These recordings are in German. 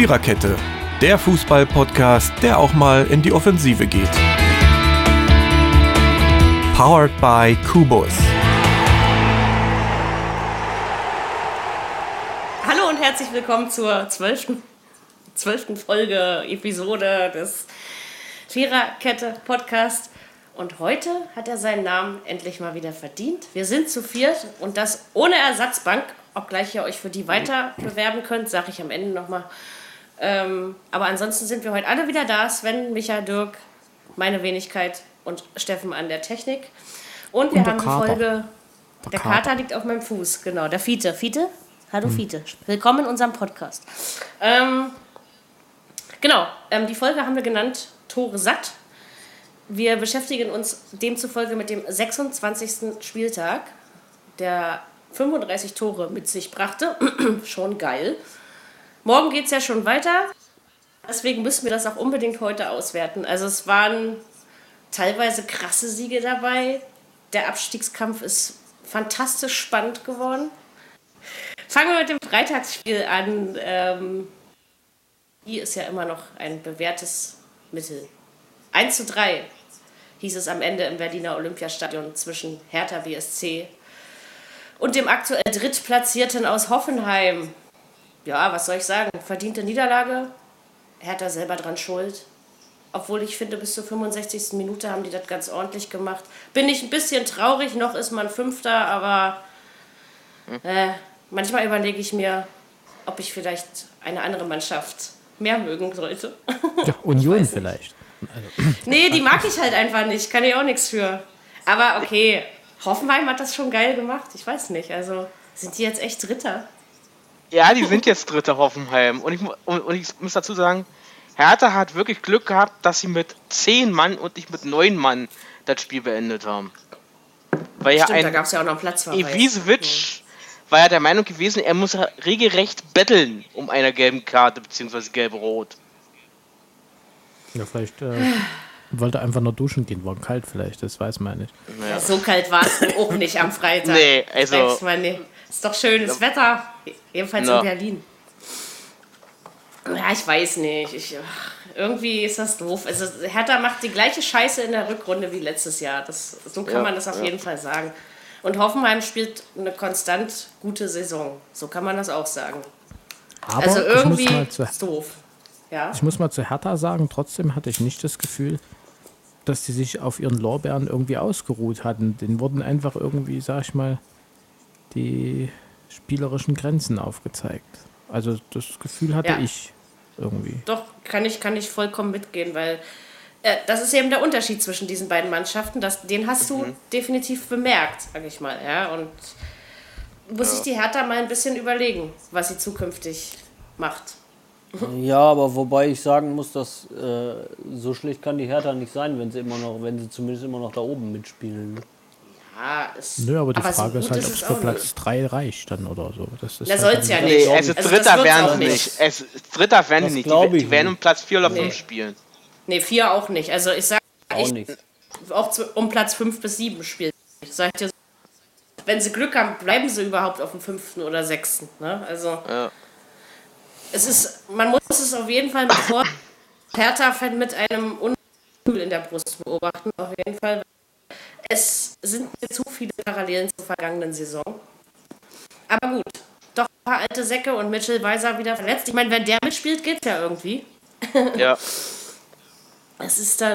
Viererkette, der Fußball-Podcast, der auch mal in die Offensive geht. Powered by Kubus. Hallo und herzlich willkommen zur zwölften, Folge, Episode des Viererkette Podcast. Und heute hat er seinen Namen endlich mal wieder verdient. Wir sind zu viert und das ohne Ersatzbank, obgleich ihr euch für die weiter bewerben könnt, sage ich am Ende nochmal. Ähm, aber ansonsten sind wir heute alle wieder da. Sven, Micha, Dirk, meine Wenigkeit und Steffen an der Technik. Und wir Und haben die. Folge. Der Der Kater. Kater liegt auf meinem Fuß, genau. Der Fiete. Fiete? Hallo Fiete. Willkommen in unserem Podcast. Ähm, genau, ähm, die Folge haben wir genannt Tore satt. Wir beschäftigen uns demzufolge mit dem 26. Spieltag, der 35 Tore mit sich brachte. schon geil. Morgen geht es ja schon weiter. Deswegen müssen wir das auch unbedingt heute auswerten. Also es waren teilweise krasse Siege dabei. Der Abstiegskampf ist fantastisch spannend geworden. Fangen wir mit dem Freitagsspiel an. Ähm, die ist ja immer noch ein bewährtes Mittel. 1 zu 3 hieß es am Ende im Berliner Olympiastadion zwischen Hertha BSC und dem aktuell Drittplatzierten aus Hoffenheim. Ja, was soll ich sagen? Verdiente Niederlage. Hertha selber dran schuld. Obwohl ich finde, bis zur 65. Minute haben die das ganz ordentlich gemacht. Bin ich ein bisschen traurig, noch ist man Fünfter, aber äh, manchmal überlege ich mir, ob ich vielleicht eine andere Mannschaft mehr mögen sollte. Ja, Union vielleicht. nee, die mag ich halt einfach nicht. Kann ich auch nichts für. Aber okay, Hoffenheim hat das schon geil gemacht. Ich weiß nicht. Also sind die jetzt echt Dritter? Ja, die sind jetzt Dritter Hoffenheim. Und ich, und, und ich muss dazu sagen, Hertha hat wirklich Glück gehabt, dass sie mit 10 Mann und nicht mit 9 Mann das Spiel beendet haben. Weil ja Stimmt, da ein gab es ja auch noch einen Platzverweis. Ivisevic war ja der Meinung gewesen, er muss regelrecht betteln um eine gelbe Karte bzw. gelbe Rot. Ja, vielleicht äh, wollte einfach nur duschen gehen, war kalt vielleicht, das weiß man nicht. Ja, so kalt war es auch nicht am Freitag. Nee, also- mal, nee. Ist doch schönes Wetter. Jedenfalls Ja. in Berlin. Ja, ich weiß nicht. Ich, irgendwie ist das doof. Also Hertha macht die gleiche Scheiße in der Rückrunde wie letztes Jahr. Das, so kann Ja, man das auf ja. jeden Fall sagen. Und Hoffenheim spielt eine konstant gute Saison. So kann man das auch sagen. Aber Also ich, irgendwie muss mal zu, ist doof. Ja. ich muss mal zu Hertha sagen, trotzdem hatte ich nicht das Gefühl, dass die sich auf ihren Lorbeeren irgendwie ausgeruht hatten. Den wurden einfach irgendwie, sag ich mal, die spielerischen Grenzen aufgezeigt. Also das Gefühl hatte Ja. ich irgendwie. Doch, kann ich, kann ich vollkommen mitgehen, weil äh, das ist eben der Unterschied zwischen diesen beiden Mannschaften. Das, den hast du definitiv bemerkt, sag ich mal. Ja? Und muss sich die Hertha mal ein bisschen überlegen, was sie zukünftig macht. Ja, aber wobei ich sagen muss, dass äh, so schlecht kann die Hertha nicht sein, wenn sie immer noch, wenn sie zumindest immer noch da oben mitspielen. Ja, es, Nö, aber die so Frage ist gut halt, ob es es für Platz 3 reicht dann oder so. Das ist Da halt soll's dann ja nicht. Nee, also Also das Dritter werden sie nicht. nicht. Es, Dritter werden Das die nicht. Die, ich die werden um Platz 4 oder Nee. 5 spielen. Nee, vier auch nicht. Also ich sage, Auch ich, nicht. auch zu, um Platz fünf bis sieben spielt. Ich sag dir, wenn sie Glück haben, bleiben sie überhaupt auf dem fünften oder sechsten. Ne? Also Ja. es ist, man muss es auf jeden Fall mit Hertha-Fan mit einem Ungefühl in der Brust beobachten. Auf jeden Fall. Es sind mir zu viele Parallelen zur vergangenen Saison. Aber gut, doch ein paar alte Säcke und Mitchell Weiser wieder verletzt. Ich meine, wenn der mitspielt, geht's ja irgendwie. ja. Es ist dann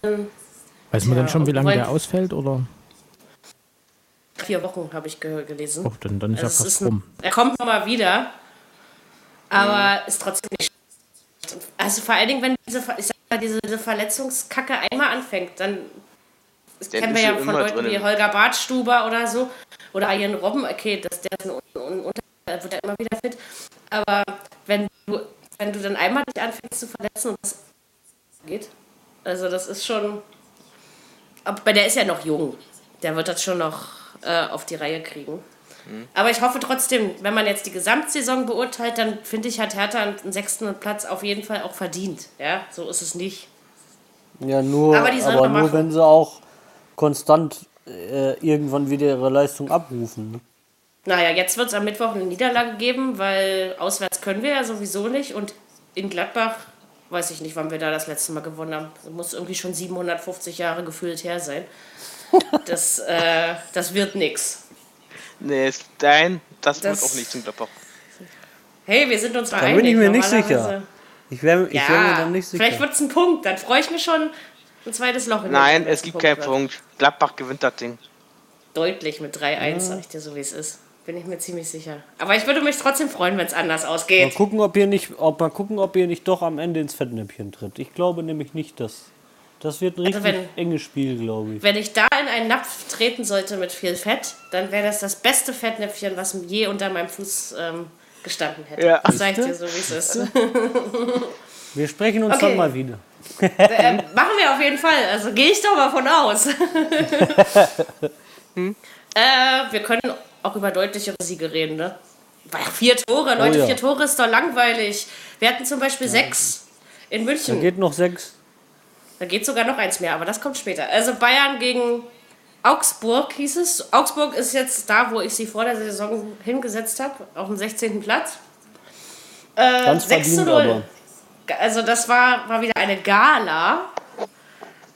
Weiß man Ja, denn schon, wie lange der ausfällt? Oder? vier Wochen, habe ich ge gelesen. Oh, dann, dann ist Also ja es fast ist ein, rum. er kommt nochmal wieder, aber ist trotzdem nicht schlecht. Also vor allen Dingen, wenn diese, ich sag mal, diese, diese Verletzungskacke einmal anfängt, dann das kennen wir ja von Leuten wie drinnen. Holger Bartstuber oder so oder Ian Robben, okay, das, der ist ein, Un- Unter der wird ja immer wieder fit, aber wenn du, wenn du dann einmal dich anfängst zu verletzen und das geht, also das ist schon, aber der ist ja noch jung, der wird das schon noch äh, auf die Reihe kriegen. Aber ich hoffe trotzdem, wenn man jetzt die Gesamtsaison beurteilt, dann finde ich, hat Hertha einen sechsten Platz auf jeden Fall auch verdient. Ja, so ist es nicht. Ja, nur, Aber aber, die sollen wir nur machen. wenn sie auch konstant äh, irgendwann wieder ihre Leistung abrufen. Ne? Naja, jetzt wird es am Mittwoch eine Niederlage geben, weil auswärts können wir ja sowieso nicht. Und in Gladbach, weiß ich nicht, wann wir da das letzte Mal gewonnen haben. Das muss irgendwie schon 750 Jahre gefühlt her sein. Das, äh, das wird nix. Nee, dein, das, Das- wird auch nicht zum Gladbach. Hey, wir sind uns da bin ich mir nicht sicher. Ich wäre ich Ja, wär mir dann nicht sicher. vielleicht wird es ein Punkt. Dann freue ich mich schon. Ein zweites Loch in Nein, den es gibt keinen. Punkt. Gladbach gewinnt das Ding. Deutlich mit 3-1, sag ich dir so, wie es ist. Bin ich mir ziemlich sicher. Aber ich würde mich trotzdem freuen, wenn es anders ausgeht. Mal gucken, ob ihr nicht, ob mal gucken, ob ihr nicht doch am Ende ins Fettnäpfchen tritt. Ich glaube nämlich nicht, dass das wird ein Also richtig wenn- enges Spiel, glaube ich. Wenn ich da in einen Napf treten sollte mit viel Fett, dann wäre das das beste Fettnäpfchen, was je unter meinem Fuß ähm, gestanden hätte. Ja. Das sag ich dir so, wie es ist. Wir sprechen uns Okay. dann mal wieder. Ähm, machen wir auf jeden Fall. Also gehe ich doch mal von aus. äh, wir können auch über deutlichere Siege reden, ne? Vier Tore, Leute, ja. vier Tore ist doch langweilig. Wir hatten zum Beispiel sechs in Da München. geht noch sechs. Da geht sogar noch eins mehr, aber das kommt später. Also Bayern gegen Augsburg hieß es. Augsburg ist jetzt da, wo ich sie vor der Saison hingesetzt habe, auf dem 16. Platz. Äh, Ganz 6 zu verdient 0. aber. Also das war, war wieder eine Gala.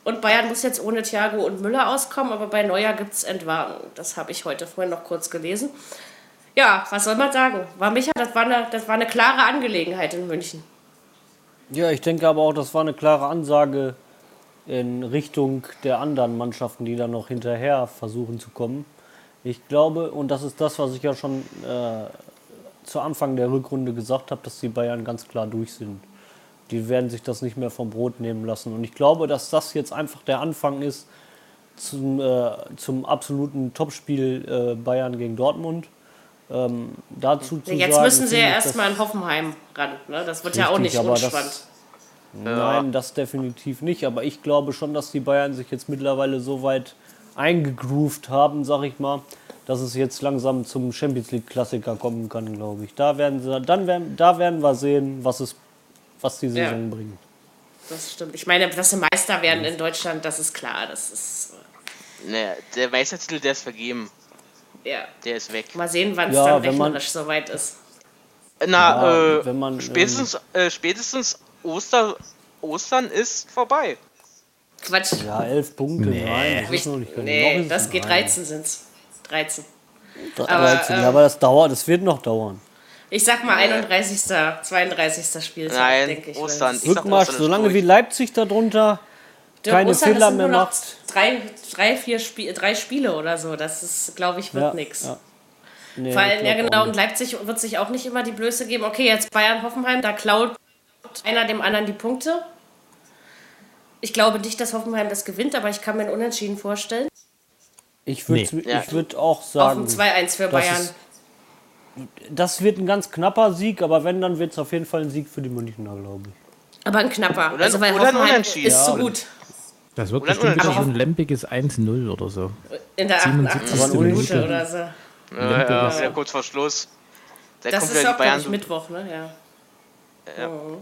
Und Bayern muss jetzt ohne Thiago und Müller auskommen, aber bei Neuer gibt es Entwarnung. Das habe ich heute vorhin noch kurz gelesen. Ja, was soll man sagen? War Micha, das war eine, das war eine klare Angelegenheit in München. Ja, ich denke aber auch, das war eine klare Ansage in Richtung der anderen Mannschaften, die dann noch hinterher versuchen zu kommen. Ich glaube, und das ist das, was ich ja schon äh, zu Anfang der Rückrunde gesagt habe, dass die Bayern ganz klar durch sind. Die werden sich das nicht mehr vom Brot nehmen lassen. Und ich glaube, dass das jetzt einfach der Anfang ist zum, äh, zum absoluten Topspiel äh, Bayern gegen Dortmund. Ähm, dazu zu Jetzt sagen, müssen sie ja erstmal in Hoffenheim ran. Ne? Das wird ja auch Richtig, nicht unspannend. Nein, das definitiv nicht. Aber ich glaube schon, dass die Bayern sich jetzt mittlerweile so weit eingegroovt haben, sag ich mal, dass es jetzt langsam zum Champions League Klassiker kommen kann, glaube ich. Da werden sie, dann werden, da werden wir sehen, was es, was die Saison Ja. bringt. Das stimmt. Ich meine, dass sie Meister werden in Deutschland, das ist klar. Das ist. Nee, der Meistertitel, der ist vergeben. Ja. Der ist weg. Mal sehen, wann es Ja, dann wenn man- rechnerisch soweit ist. Na, Ja, äh, wenn man, spätestens, äh, spätestens Oster, Ostern ist vorbei. Quatsch. Ja, elf Punkte, Nee. nein, das ist noch nicht genau. Noch nee, das geht nein. 13 sind's. 13. 13, ähm, ja, aber das dauert, das wird noch dauern. Ich sag mal 31. 32. Spieltag, Nein, denke ich. Ostern. Ich sag, Rückmarsch, Ostern solange durch. wie Leipzig darunter Der keine Ostern, Fehler mehr macht. Drei, drei, vier Spie drei Spiele oder so. Das ist, glaube ich, wird Ja, nix. ja. Nee, Vor allem, ja genau, und. Leipzig wird sich auch nicht immer die Blöße geben. Okay, jetzt Bayern-Hoffenheim, da klaut einer dem anderen die Punkte. Ich glaube nicht, dass Hoffenheim das gewinnt, aber ich kann mir einen Unentschieden vorstellen. Ich würde Nee. Ja. ich würd auch Auf sagen, ein 2-1 für Bayern. Das wird ein ganz knapper Sieg, aber wenn, dann wird es auf jeden Fall ein Sieg für die Münchner, glaube ich. Aber ein knapper. Oder- also weil oder ein Hoffenheim Unentschieden. ist zu Ja. gut. Das wird Oder bestimmt unentschieden. so ein lempiges 1-0 oder so. In der 77. 88. Aber ein Minute Unentschieden. oder so. Ja, ja, wieder kurz vor Schluss. Da Das ist wieder auch, glaube Bayern. ich, Mittwoch, ne? Ja. Ja. Mhm.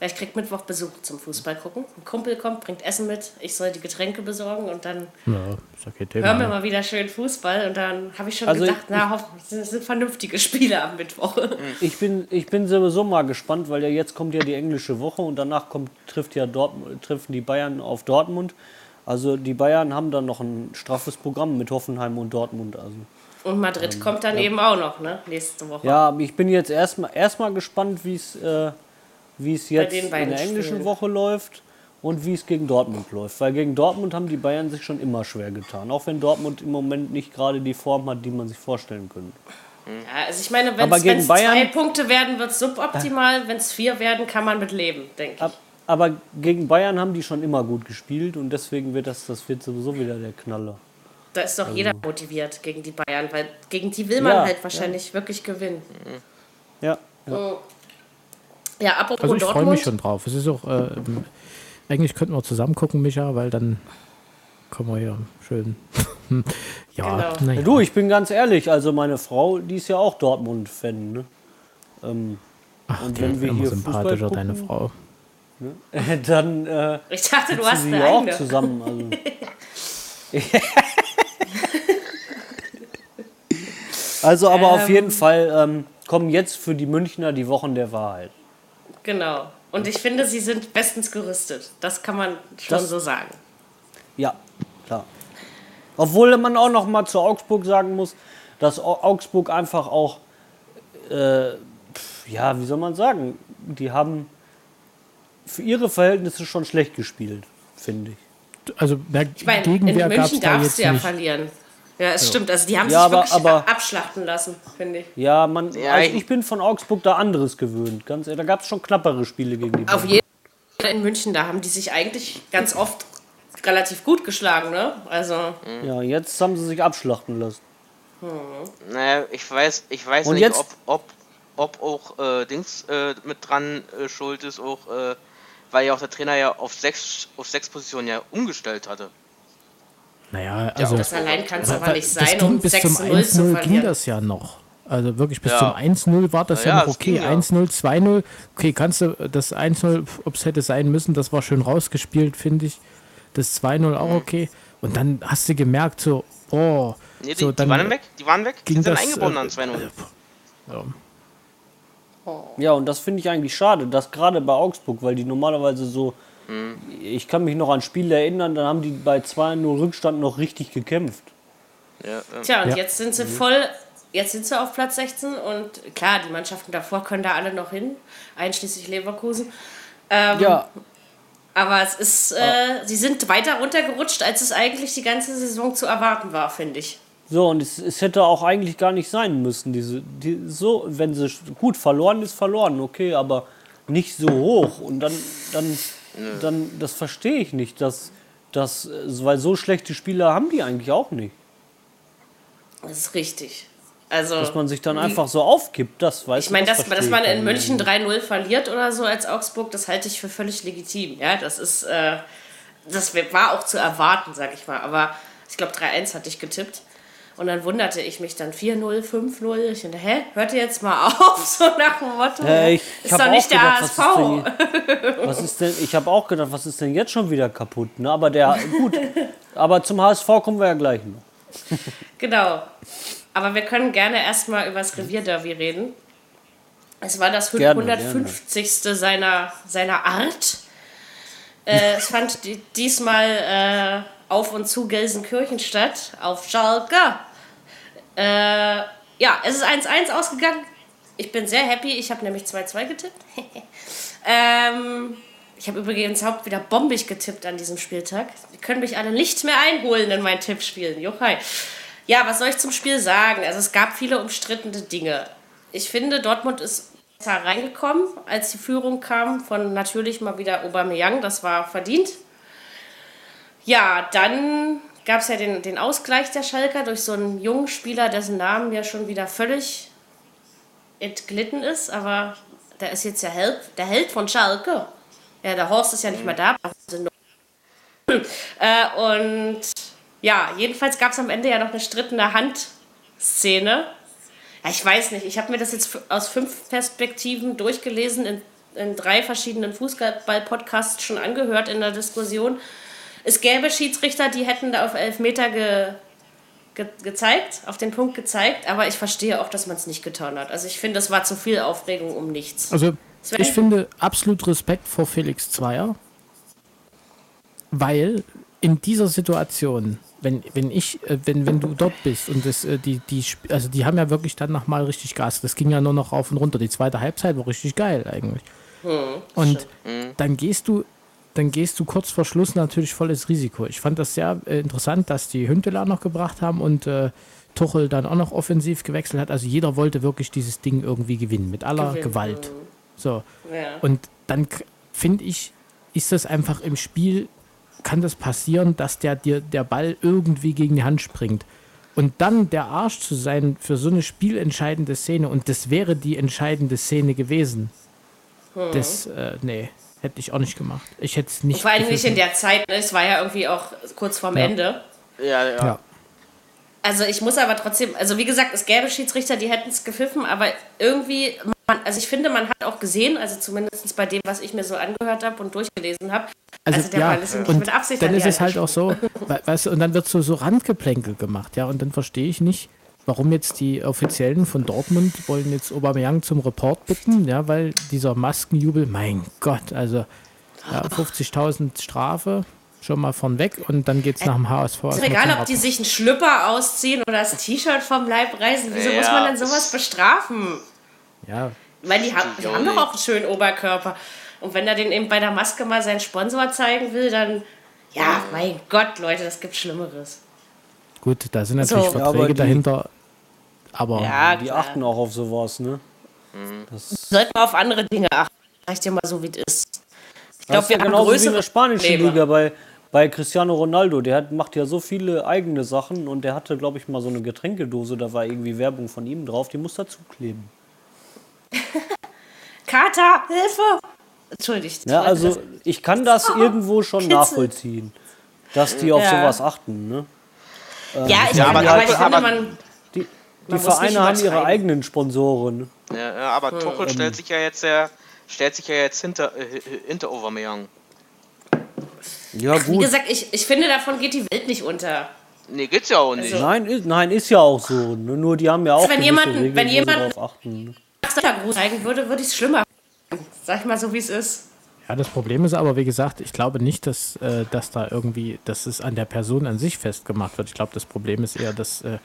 Ja, ich krieg Mittwoch Besuch zum Fußball gucken. Ein Kumpel kommt, bringt Essen mit. Ich soll die Getränke besorgen und dann Ja, ist ja kein Thema. hören wir ne? mal wieder schön Fußball. Und dann habe ich schon Also gedacht, ich- na, hoffentlich sind, sind vernünftige Spiele am Mittwoch. Ich bin, ich bin sowieso mal gespannt, weil ja jetzt kommt ja die englische Woche und danach kommt, trifft ja Dortmund, treffen die Bayern auf Dortmund. Also die Bayern haben dann noch ein straffes Programm mit Hoffenheim und Dortmund. Also. Und Madrid kommt dann eben auch noch, ne? Nächste Woche. Ja, ich bin jetzt erstmal erstmal gespannt, wie es äh, wie es jetzt in der englischen Spielen. Woche läuft und wie es gegen Dortmund läuft. Weil gegen Dortmund haben die Bayern sich schon immer schwer getan. Auch wenn Dortmund im Moment nicht gerade die Form hat, die man sich vorstellen könnte. Ja, also ich meine, wenn es Bayern- zwei Punkte werden, wird es suboptimal. Wenn es vier werden, kann man mit leben, denke ich. Ab- Aber gegen Bayern haben die schon immer gut gespielt und deswegen wird das, das wird sowieso wieder der Knaller. Da ist doch jeder motiviert gegen die Bayern, weil gegen die will man Ja, halt wahrscheinlich wirklich gewinnen. Ja, ja. Ja, apropos Also ich freue mich schon drauf. Es ist auch, äh, eigentlich könnten wir zusammen gucken, Micha, weil dann kommen wir ja schön. ja, Genau. na Ja. Du, ich bin ganz ehrlich, also meine Frau, die ist ja auch Dortmund-Fan. Ne? Ähm, Ach, und die wenn ist wir immer hier sympathischer, Fußball deine gucken, Frau. dann äh, Ich dachte, du hast sie eine auch eigene. zusammen. Also, also aber auf Ähm. jeden Fall ähm, kommen jetzt für die Münchner die Wochen der Wahrheit. Genau. Und ich finde, sie sind bestens gerüstet. Das kann man schon Das- so sagen. Ja, klar. Obwohl man auch noch mal zu Augsburg sagen muss, dass Au- Augsburg einfach auch, äh, ja, wie soll man sagen, die haben für ihre Verhältnisse schon schlecht gespielt, finde ich. Also mehr Ich meine, in Gegenwehr München da darfst du ja nicht. verlieren. Ja, es stimmt. Also die haben Ja, sich aber- wirklich aber- abschlachten lassen, finde ich. Ja, man, Ja, also ich- ich bin von Augsburg da anderes gewöhnt. Ganz ehrlich, da gab es schon knappere Spiele gegen die Auf jeden Fall in München, da haben die sich eigentlich ganz oft relativ gut geschlagen, ne? Also, Ja, jetzt haben sie sich abschlachten lassen. Naja, ich weiß, ich weiß Und nicht, jetzt- ob, ob, ob auch äh, Dings äh, mit dran äh, schuld ist, auch, äh, weil ja auch der Trainer ja auf sechs, auf sechs Positionen ja umgestellt hatte. Naja, also das allein kann es aber nicht sein, ging um bis 6 zum zu 0 zu 1-0 ging das ja noch. Also wirklich bis Ja. zum 1-0 war das Ja, ja, noch okay. ja. 1-0, 2-0. Okay, kannst du das 1-0, ob es hätte sein müssen, das war schön rausgespielt, finde ich. Das 2-0 auch okay. Und dann hast du gemerkt, so, oh, Nee, die, so, die waren weg, die waren weg, die ging sind das, eingebunden äh, an 2-0. ja. Ja, und das finde ich eigentlich schade, dass gerade bei Augsburg, weil die normalerweise so, ich kann mich noch an Spiele erinnern, dann haben die bei 2-0 Rückstand noch richtig gekämpft. Ja, ja. Tja, und Ja. jetzt sind sie voll, jetzt sind sie auf Platz 16 und klar, die Mannschaften davor können da alle noch hin, einschließlich Leverkusen. Ähm, Ja, Aber es ist, äh, sie sind weiter runtergerutscht, als es eigentlich die ganze Saison zu erwarten war, finde ich. so, und es, es hätte auch eigentlich gar nicht sein müssen. Diese, die, so, wenn sie gut verloren ist, verloren, okay, aber nicht so hoch. Und dann, dann, dann das verstehe ich nicht, dass, dass, weil so schlechte Spieler haben die eigentlich auch nicht. Das ist richtig. Also, Dass man sich dann einfach so aufgibt, das weiß ich meine, dass, verstehe dass ich man in München nicht. 3-0 verliert oder so als Augsburg, das halte ich für völlig legitim. Ja, das ist, äh, das war auch zu erwarten, sag ich mal. Aber ich glaube, 3-1 hatte ich getippt. Und dann wunderte ich mich dann 4-0, 5-0. Ich dachte, hä, hört ihr jetzt mal auf? So nach dem Motto. Ja, ich ist hab doch nicht der gedacht, was HSV. ist denn, was ist denn, ich habe auch gedacht, was ist denn jetzt schon wieder kaputt? Ne? Aber der, gut, aber zum HSV kommen wir ja gleich noch. Genau. Aber wir können gerne erstmal über das Revierderby reden. Es war das Gerne, 150. Seiner, seiner Art. Äh, es fand di- diesmal äh, auf und zu Gelsenkirchen statt, auf Schalke. Äh, ja, es ist 1-1 ausgegangen. Ich bin sehr happy. Ich habe nämlich 2-2 getippt. ähm, ich habe übrigens Haupt wieder bombig getippt an diesem Spieltag. Die können mich alle nicht mehr einholen in meinen Tippspielen. Juchai. Ja, was soll ich zum Spiel sagen? Also es gab viele umstrittene Dinge. Ich finde, Dortmund ist besser reingekommen, als die Führung kam von natürlich mal wieder Aubameyang. Das war verdient. Ja, dann gab es ja den, den Ausgleich der Schalker durch so einen jungen Spieler, dessen Namen ja schon wieder völlig entglitten ist. Aber da ist jetzt der Held, der Held von Schalke. Ja, der Horst ist ja nicht mehr da. Äh, und ja, jedenfalls gab es am Ende ja noch eine strittende Handszene. Ja, ich weiß nicht, ich habe mir das jetzt aus fünf Perspektiven durchgelesen, in, in drei verschiedenen Fußball-Podcasts schon angehört in der Diskussion. Es gäbe Schiedsrichter, die hätten da auf Elfmeter ge, ge, gezeigt, auf den Punkt gezeigt, aber ich verstehe auch, dass man es nicht getan hat. Also ich finde, das war zu viel Aufregung um nichts. Also, Sven? ich finde absolut Respekt vor Felix Zweier, weil in dieser Situation, wenn, wenn ich, äh, wenn, wenn du dort bist und das, äh, die, die, also die haben ja wirklich dann nochmal richtig Gas. Das ging ja nur noch rauf und runter. Die zweite Halbzeit war richtig geil eigentlich. und dann gehst du, dann gehst du kurz vor Schluss natürlich volles Risiko. Ich fand das sehr äh, interessant, dass die Hünteler noch gebracht haben und äh, Tuchel dann auch noch offensiv gewechselt hat. Also jeder wollte wirklich dieses Ding irgendwie gewinnen, mit aller Gewinnen, Gewalt. So. Ja. Und dann finde ich, ist das einfach im Spiel, kann das passieren, dass der dir der Ball irgendwie gegen die Hand springt. Und dann der Arsch zu sein für so eine spielentscheidende Szene, und das wäre die entscheidende Szene gewesen. Das, äh, nee, hätte ich auch nicht gemacht. Ich hätte es nicht. Vor allem nicht in der Zeit, ne? es war ja irgendwie auch kurz vorm Ja. Ende. Ja, ja. Ja. Also ich muss aber trotzdem, also wie gesagt, es gäbe Schiedsrichter, die hätten es gepfiffen, aber irgendwie, man, also ich finde, man hat auch gesehen, also zumindest bei dem, was ich mir so angehört habe und durchgelesen habe, also, der Ball ist nicht und mit Absicht dann ist es halt auch so, we- weißt du, und dann wird so, so Randgeplänkel gemacht, ja, und dann verstehe ich nicht, warum jetzt die Offiziellen von Dortmund wollen jetzt Aubameyang zum Report bitten, ja, weil dieser Maskenjubel, mein Gott, also ja, 50.000 Strafe, schon mal von weg und dann geht's nach dem HSV. Ist egal, ob die sich einen Schlüpper ausziehen oder das T-Shirt vom Leib reißen. Wieso muss Ja, man denn sowas bestrafen? Ja, Weil die, haben, die auch haben doch auch einen schönen Oberkörper. Und wenn er den eben bei der Maske mal seinen Sponsor zeigen will, dann. Ja, mein Gott, Leute, das gibt Schlimmeres. gut, da sind natürlich So. Ja, Verträge die- dahinter, aber Ja, Die klar. achten auch auf sowas, ne? Das Sollten wir auf andere Dinge achten. Sag ich dir mal so, wie es ist. Ich glaube, wir ja haben genauso wie in größere der spanischen Probleme. Liga bei, bei Cristiano Ronaldo. Der hat, macht ja so viele eigene Sachen und der hatte, glaube ich, mal so eine Getränkedose, da war irgendwie Werbung von ihm drauf, die muss dazu kleben. Kater, Hilfe! Entschuldigt. Ja, also ich kann das irgendwo schon Kitzel. nachvollziehen, dass die auf Ja. sowas achten. Ne? ja, ich, Ja, meine, aber- aber ich aber- finde, man. Die, Vereine haben ihre eigenen Sponsoren. Ja, ja, aber Tuchel stellt sich ja jetzt ja, stellt sich ja jetzt hinter, äh, hinter Aubameyang. Ja, Wie gut. gesagt, ich, ich finde, davon geht die Welt nicht unter. Nee, geht's ja auch nicht. Also- Nein, ist, nein, ist ja auch so. Nur die haben ja auch Wenn jemand- Regeln, wenn jemand- drauf achten. Gruß zeigen würde, würde ich es schlimmer. Sag ich mal so, wie es ist. Ja, das Problem ist aber, wie gesagt, ich glaube nicht, dass, äh, dass da irgendwie, dass es an der Person an sich festgemacht wird. Ich glaube, das Problem ist eher das äh,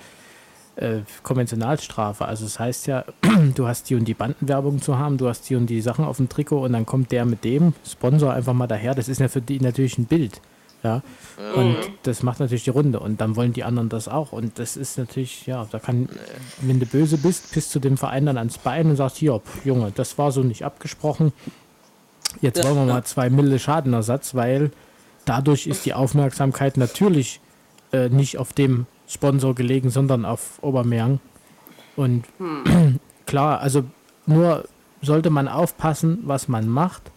äh, Konventionalstrafe. Also es heißt ja, du hast die und die Bandenwerbung zu haben, du hast die und die Sachen auf dem Trikot und dann kommt der mit dem Sponsor einfach mal daher. Das ist ja für die natürlich ein Bild. Ja. Und das macht natürlich die Runde. Und dann wollen die anderen das auch. Und das ist natürlich, ja, da kann, wenn du böse bist, bist du dem Verein dann ans Bein und sagst, hier, Junge, das war so nicht abgesprochen. Jetzt wollen wir mal zwei Mille Schadenersatz, weil dadurch ist die Aufmerksamkeit natürlich äh, nicht auf dem Sponsor gelegen, sondern auf Aubameyang. Und klar, also nur sollte man aufpassen, was man macht,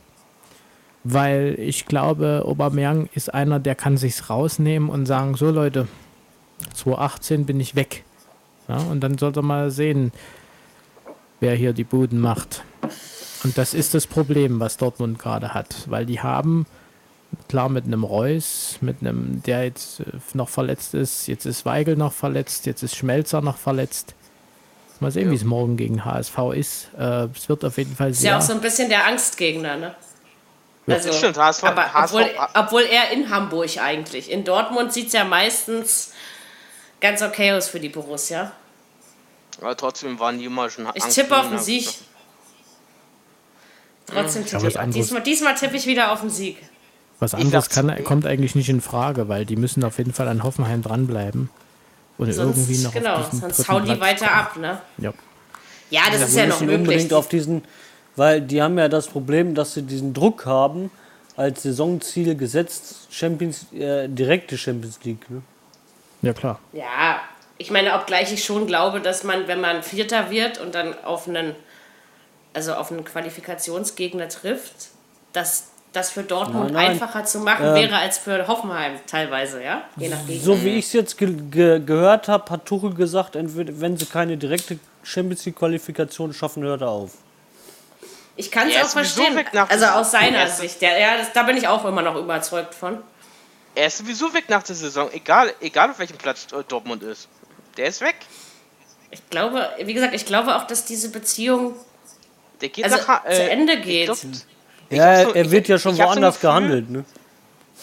weil ich glaube, Aubameyang ist einer, der kann sich's rausnehmen und sagen, so Leute, 2018 bin ich weg. Ja, und dann sollte man sehen, wer hier die Buden macht. Und das ist das Problem, was Dortmund gerade hat, weil die haben, klar mit einem Reus, mit einem, der jetzt äh, noch verletzt ist, jetzt ist Weigel noch verletzt, jetzt ist Schmelzer noch verletzt. Mal sehen, wie es morgen gegen HSV ist. Äh, es wird auf jeden Fall Ist sehr. ja auch so ein bisschen der Angstgegner, ne? Also, Das stimmt, HSV aber HSV obwohl, obwohl er in Hamburg eigentlich. In Dortmund sieht es ja meistens ganz okay aus für die Borussia. Aber trotzdem waren die immer schon Ich tippe auf den. Sieg. Trotzdem tippe ich. Diesmal, diesmal tippe ich wieder auf den Sieg. Was anderes kann, kommt eigentlich nicht in Frage, weil die müssen auf jeden Fall an Hoffenheim dranbleiben. Und Sonst, irgendwie noch genau, sonst hauen die Platz weiter kommen. ab, ne? Ja. Ja, das ist Wir ja noch müssen möglich. unbedingt auf diesen, weil die haben ja das Problem, dass sie diesen Druck haben, als Saisonziel gesetzt, Champions, äh, direkte Champions League. Ne? ja, klar. Ja, ich meine, obgleich ich schon glaube, dass man, wenn man Vierter wird und dann auf einen, also auf einen Qualifikationsgegner trifft, dass das für Dortmund Nein, nein. einfacher zu machen Ähm, wäre als für Hoffenheim teilweise, ja? Je nach Gegner. So wie ich es jetzt ge ge gehört habe, hat Tuchel gesagt, entweder, wenn sie keine direkte Champions League Qualifikation schaffen, hört er auf. Ich kann es auch verstehen. Also aus seiner Er Sicht. Der, ja, das, da bin ich auch immer noch überzeugt von. Er ist sowieso weg nach der Saison, egal, egal auf welchem Platz äh, Dortmund ist. Der ist weg. Ich glaube, wie gesagt, ich glaube auch, dass diese Beziehung Der geht also nach Ha- zu äh, Ende geht. glaub, Ja, so- er wird ich- ja schon so woanders Gefühl- gehandelt. Ne?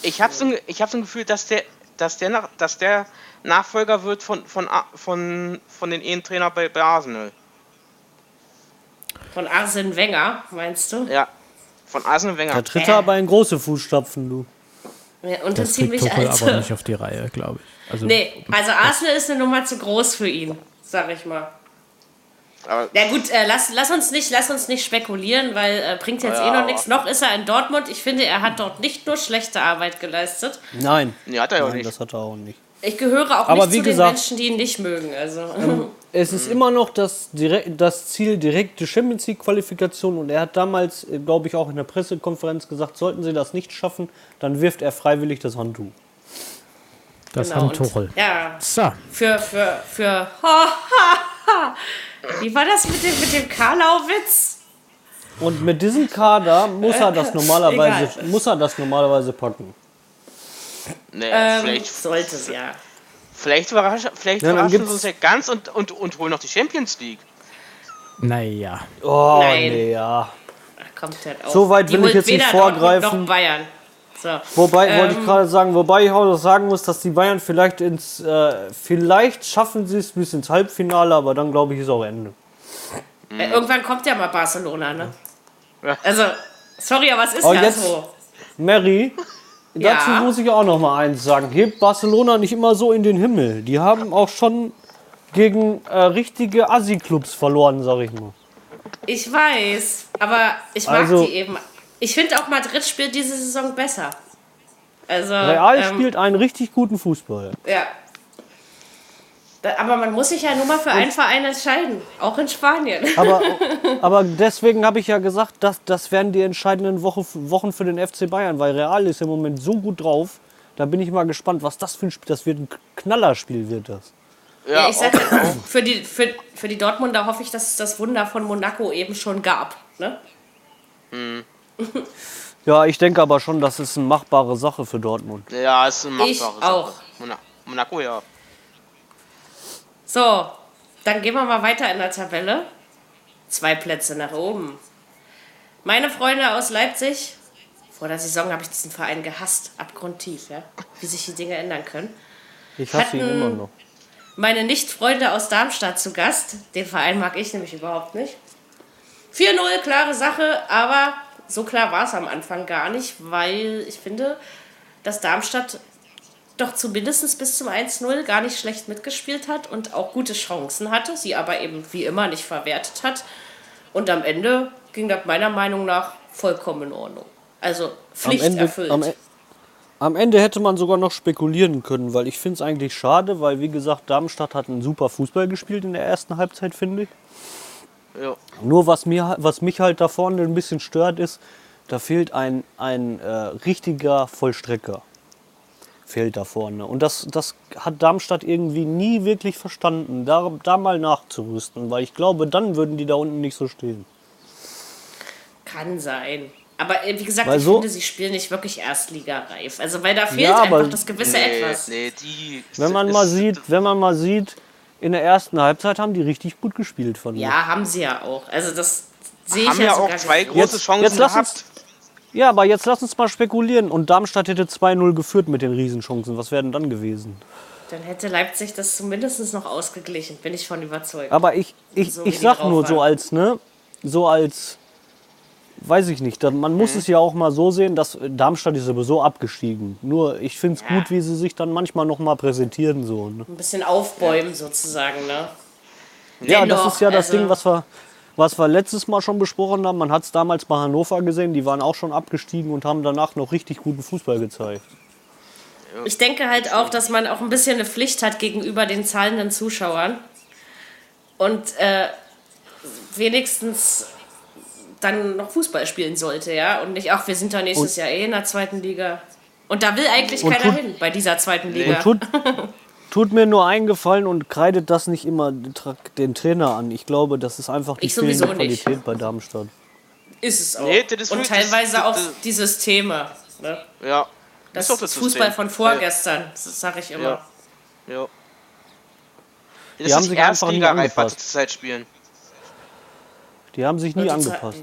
Ich habe so, ich hab so ein Gefühl, dass der, dass der, nach, dass der Nachfolger wird von, von, von, von den Ehentrainer bei, bei Arsenal. Von Arsene Wenger, meinst du? Ja, von Arsenal Wenger. Da tritt er aber in große Fußstapfen, du. Ja, und Das kriegt ziemlich Tuchel aber alte. nicht auf die Reihe, glaube ich. Also, Nee, also Arsenal ist eine Nummer zu groß für ihn, sag ich mal. Aber Ja gut, äh, lass, lass, uns nicht, lass uns nicht spekulieren, weil äh, bringt jetzt Ja, eh noch nichts. Noch ist er in Dortmund. Ich finde, er hat dort nicht nur schlechte Arbeit geleistet. Nein. Nee, hat er ja auch Nein, nicht. das hat er auch nicht. Ich gehöre auch Aber nicht wie zu gesagt- den Menschen, die ihn nicht mögen. Also. Es ist immer noch das, direk- das Ziel direkte Champions League Qualifikation und er hat damals, glaube ich, auch in der Pressekonferenz gesagt, sollten sie das nicht schaffen, dann wirft er freiwillig das Handtuch. das Genau, Tuchel. Ja, So, für, für, für. Ha, ha, ha. Wie war das mit dem, mit dem Karlau-Witz? Und mit diesem Kader muss er das normalerweise, Egal. muss er das normalerweise packen. Nee, Ähm, vielleicht, sollte es ja. Vielleicht, überrasch, vielleicht Ja, überraschen sie uns ja ganz und, und, und holen noch die Champions League. Naja. Oh, Nein. nee, ja. Ach, kommt halt auf. So weit will ich jetzt nicht vorgreifen. Noch Bayern. So. Wobei, wollte ich Ähm, gerade sagen, wobei ich auch sagen muss, dass die Bayern vielleicht ins, äh, vielleicht schaffen sie es bis ins Halbfinale, aber dann glaube ich ist auch Ende. Äh, irgendwann kommt ja mal Barcelona, ne? Ja. Also, sorry, aber es ist Oh, ja jetzt- so. Mary, Ja. dazu muss ich auch noch mal eins sagen. Hebt Barcelona nicht immer so in den Himmel. Die haben auch schon gegen äh, richtige Assi-Clubs verloren, sag ich mal. Ich weiß, aber ich mag Also- die eben. Ich finde auch Madrid spielt diese Saison besser. Also, Real ähm, spielt einen richtig guten Fußball. Ja. Da, aber man muss sich ja nur mal für einen Verein entscheiden, auch in Spanien. Aber, aber deswegen habe ich ja gesagt, dass, das wären die entscheidenden Woche, Wochen für den FC Bayern, weil Real ist im Moment so gut drauf. Da bin ich mal gespannt, was das für ein Spiel Das wird ein Knallerspiel, wird das. Ja, ich sag, für, die, für, für die Dortmunder hoffe ich, dass es das Wunder von Monaco eben schon gab. Ne? Ja, ich denke aber schon, das ist eine machbare Sache für Dortmund. Ja, ist eine Ich machbare auch. Sache. Mona Monaco, ja. So, dann gehen wir mal weiter in der Tabelle. Zwei Plätze nach oben. Meine Freunde aus Leipzig, vor der Saison habe ich diesen Verein gehasst, abgrundtief, ja? wie sich die Dinge ändern können. Ich hasse ihn immer noch. Meine Nicht-Freunde aus Darmstadt zu Gast. Den Verein mag ich nämlich überhaupt nicht. 4-0, klare Sache, aber so klar war es am Anfang gar nicht, weil ich finde, dass Darmstadt doch zumindest bis zum 1-0 gar nicht schlecht mitgespielt hat und auch gute Chancen hatte, sie aber eben wie immer nicht verwertet hat. Und am Ende ging das meiner Meinung nach vollkommen in Ordnung. Also Am Pflicht Ende, erfüllt. am, E- am Ende hätte man sogar noch spekulieren können, weil ich finde es eigentlich schade, weil wie gesagt, Darmstadt hat einen super Fußball gespielt in der ersten Halbzeit, finde ich. Ja. Nur was, mir, was mich halt da vorne ein bisschen stört, ist, da fehlt ein, ein äh, richtiger Vollstrecker. Fehlt da vorne. Und das, das hat Darmstadt irgendwie nie wirklich verstanden, da, da mal nachzurüsten, weil ich glaube, dann würden die da unten nicht so stehen. Kann sein. Aber äh, wie gesagt, Weil ich so- finde, sie spielen nicht wirklich Erstligareif. Also, weil da fehlt Ja, einfach das gewisse Nee, Etwas. nee, die. Wenn man ist- mal sieht, wenn man mal sieht, in der ersten Halbzeit haben die richtig gut gespielt von mir. Ja, haben sie ja auch. Also, das sehe ich haben ja, ja auch zwei große Jetzt- Chancen jetzt gehabt. uns- Ja, aber jetzt lass uns mal spekulieren. Und Darmstadt hätte 2-0 geführt mit den Riesenchancen. Was wäre denn dann gewesen? Dann hätte Leipzig das zumindest noch ausgeglichen, bin ich von überzeugt. Aber ich, ich, So ich sag nur so waren. als, ne? So als, weiß ich nicht. Man Mhm. muss es ja auch mal so sehen, dass Darmstadt ist sowieso abgestiegen. Nur ich finde es Ja. gut, wie sie sich dann manchmal noch mal präsentieren. So, ne? Ein bisschen aufbäumen sozusagen, ne? Ja, das ist ja das also- Ding, was wir, was wir letztes Mal schon besprochen haben. Man hat es damals bei Hannover gesehen, die waren auch schon abgestiegen und haben danach noch richtig guten Fußball gezeigt. Ich denke halt auch, dass man auch ein bisschen eine Pflicht hat gegenüber den zahlenden Zuschauern. Und äh, wenigstens dann noch Fußball spielen sollte, ja. Und nicht, ach, wir sind da nächstes Jahr eh in der zweiten Liga. Und da will eigentlich Und keiner tut- hin bei dieser zweiten Liga. Und tut, tut mir nur eingefallen und kreidet das nicht immer den Tra- den Trainer an. Ich glaube, das ist einfach die Ich sowieso fehlende nicht. Qualität bei Darmstadt. Ist es auch. Nee, Und teilweise das- auch das- die Systeme. Ne? Ja. Das, ist das Fußball System. von vorgestern, das sage ich immer. Ja. Ja. Das Die haben ist sich einfach nie die zurzeit spielen. Die haben sich nie angepasst.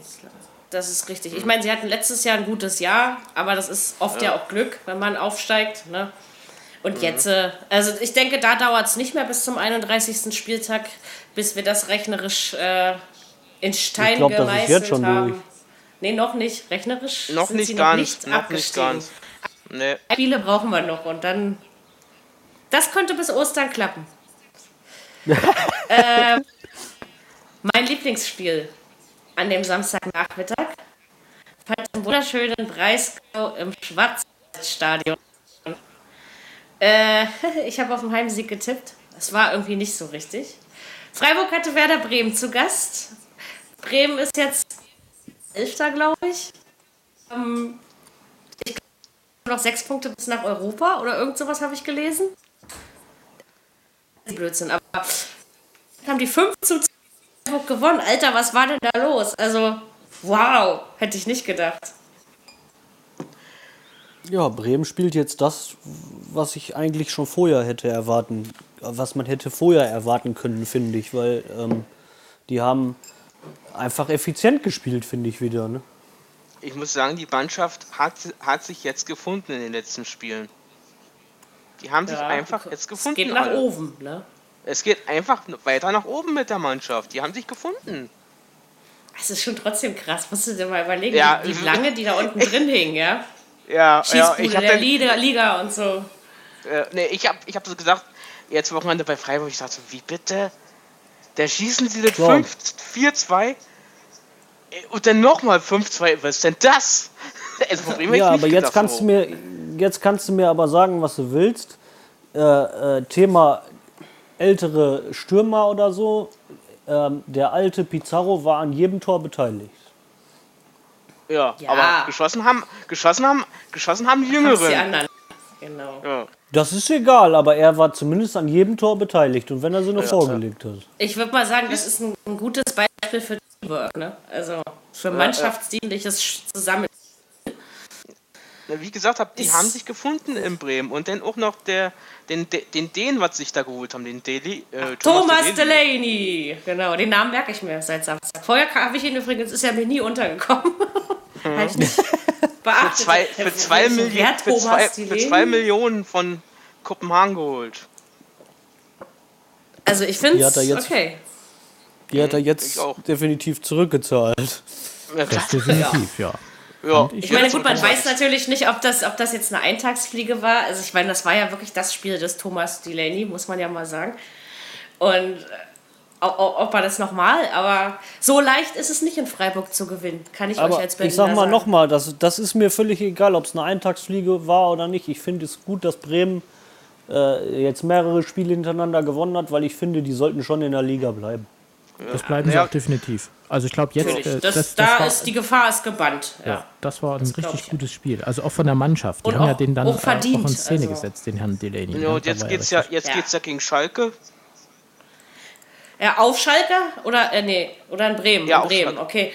Das ist richtig. Ich meine, sie hatten letztes Jahr ein gutes Jahr, aber das ist oft ja, auch Glück, wenn man aufsteigt. Ne? Und Mhm. jetzt, äh, also ich denke, da dauert es nicht mehr bis zum 31. Spieltag, bis wir das rechnerisch äh, in Stein Ich glaub, das ist gemeißelt jetzt schon haben. durch. Nee, noch nicht. Rechnerisch Noch sind nicht sie ganz. noch nicht noch nicht ganz. Nee. Spiele brauchen wir noch und dann. Das könnte bis Ostern klappen. ähm, mein Lieblingsspiel an dem Samstagnachmittag fand im wunderschönen Breisgau im Schwarzwaldstadion. Äh, ich habe auf den Heimsieg getippt. Das war irgendwie nicht so richtig. Freiburg hatte Werder Bremen zu Gast. Bremen ist jetzt Elfter, glaube ich. Ähm, noch sechs Punkte bis nach Europa oder irgend sowas habe ich gelesen. Blödsinn, aber haben die 5 zu 2 gewonnen. Alter, was war denn da los? Also, wow, hätte ich nicht gedacht. Ja, Bremen spielt jetzt das, was ich eigentlich schon vorher hätte erwarten, was man hätte vorher erwarten können, finde ich, weil ähm, die haben einfach effizient gespielt, finde ich wieder. Ne? Ich muss sagen, die Mannschaft hat, hat sich jetzt gefunden in den letzten Spielen. Die haben sich Ja, einfach jetzt Es gefunden. geht nach alle. oben, ne? Es geht einfach weiter nach oben mit der Mannschaft. Die haben sich gefunden. Es ist schon trotzdem krass. Musst du dir mal überlegen, Ja. wie, lange die da unten drin hingen, ja? Ja, ja ich habe der Liga, Liga und so. äh, nee, ich hab, ich hab so gesagt, jetzt Wochenende bei Freiburg, ich dachte, so, wie bitte? Da schießen sie das Klar. 5 4-2 äh, und dann nochmal 5-2. Was ist denn das? Also, Bremen hätte ich Ja, aber jetzt gedacht, kannst du mir jetzt kannst du mir aber sagen, was du willst. Äh, äh, Thema ältere Stürmer oder so. Ähm, der alte Pizarro war an jedem Tor beteiligt. Ja, Ja. aber geschossen haben, geschossen haben, geschossen haben die Jüngeren. anderen. Genau. Ja. Das ist egal, aber er war zumindest an jedem Tor beteiligt und wenn er sie noch vorgelegt hat. Ich würde mal sagen, das ist ein, ein gutes Beispiel für Teamwork, ne? Also für mannschaftsdienliches Sch- Zusammen. Wie ich gesagt habe, die Ist- haben sich gefunden in Bremen und dann auch noch der, den, den, den, den was sich da geholt haben, den Deli, äh, Thomas Delaney. Delaney! Genau, den Namen merke ich mir seit Samstag. Vorher habe ich ihn übrigens, ist er mir nie untergekommen. Beachtet. Für zwei, für, zwei So, Millionen, für, zwei, Thomas für Delaney? zwei Millionen von Kopenhagen geholt. Also ich finde Die hat er es jetzt- okay. Die hat er ich jetzt auch. definitiv zurückgezahlt. Ja. Das definitiv, ja. Ja. Ich meine, gut, man weiß natürlich nicht, ob das, ob das jetzt eine Eintagsfliege war. Also ich meine, das war ja wirklich das Spiel des Thomas Delaney, muss man ja mal sagen. Und äh, ob, er das nochmal, aber so leicht ist es nicht in Freiburg zu gewinnen, kann ich euch Aber als Berliner ich sag mal nochmal, das, das ist mir völlig egal, ob es eine Eintagsfliege war oder nicht. Ich finde es gut, dass Bremen äh, jetzt mehrere Spiele hintereinander gewonnen hat, weil ich finde, die sollten schon in der Liga bleiben. Das bleiben sie Ja. auch definitiv. Also ich glaube jetzt, äh, Das, das, das, da war, ist die Gefahr ist gebannt. Ja. ja, das war ein richtig ich. gutes Spiel. Also auch von der Mannschaft. Die Und haben ja auch- den dann auch verdient, auch in Szene also. gesetzt, den Herrn Delaney. Ja, ne? und jetzt war geht's ja, jetzt Ja. geht's ja gegen Schalke. Ja, auf Schalke oder äh, nee, oder in Bremen? Ja, in auf Bremen, Schalke. okay.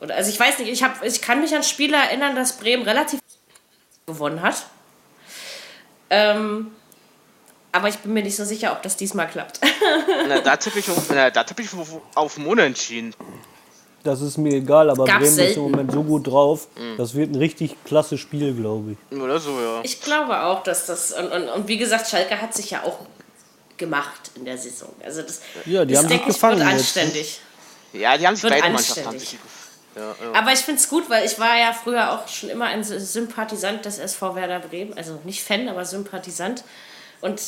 Oder, also ich weiß nicht, ich, hab, ich kann mich an Spiele erinnern, dass Bremen relativ gewonnen hat. Ähm, aber ich bin mir nicht so sicher, ob das diesmal klappt. Na, da tippe ich, auf- na, da tipp ich auf, auf einen Unentschieden. Das ist mir egal, aber Gab's Bremen ist im Moment so gut drauf. Mhm. Das wird ein richtig klasse Spiel, glaube ich. Oder so, ja. Ich glaube auch, dass das. Und, und, und wie gesagt, Schalke hat sich ja auch gemacht in der Saison. Also das Ja, die ist, haben sich denke ich, gefangen wird jetzt, ne? anständig. Ja, die haben sich Wird beide Mannschaften haben sich ja, ja. Aber ich finde es gut, weil ich war ja früher auch schon immer ein Sympathisant des SV Werder Bremen. Also nicht Fan, aber Sympathisant. Und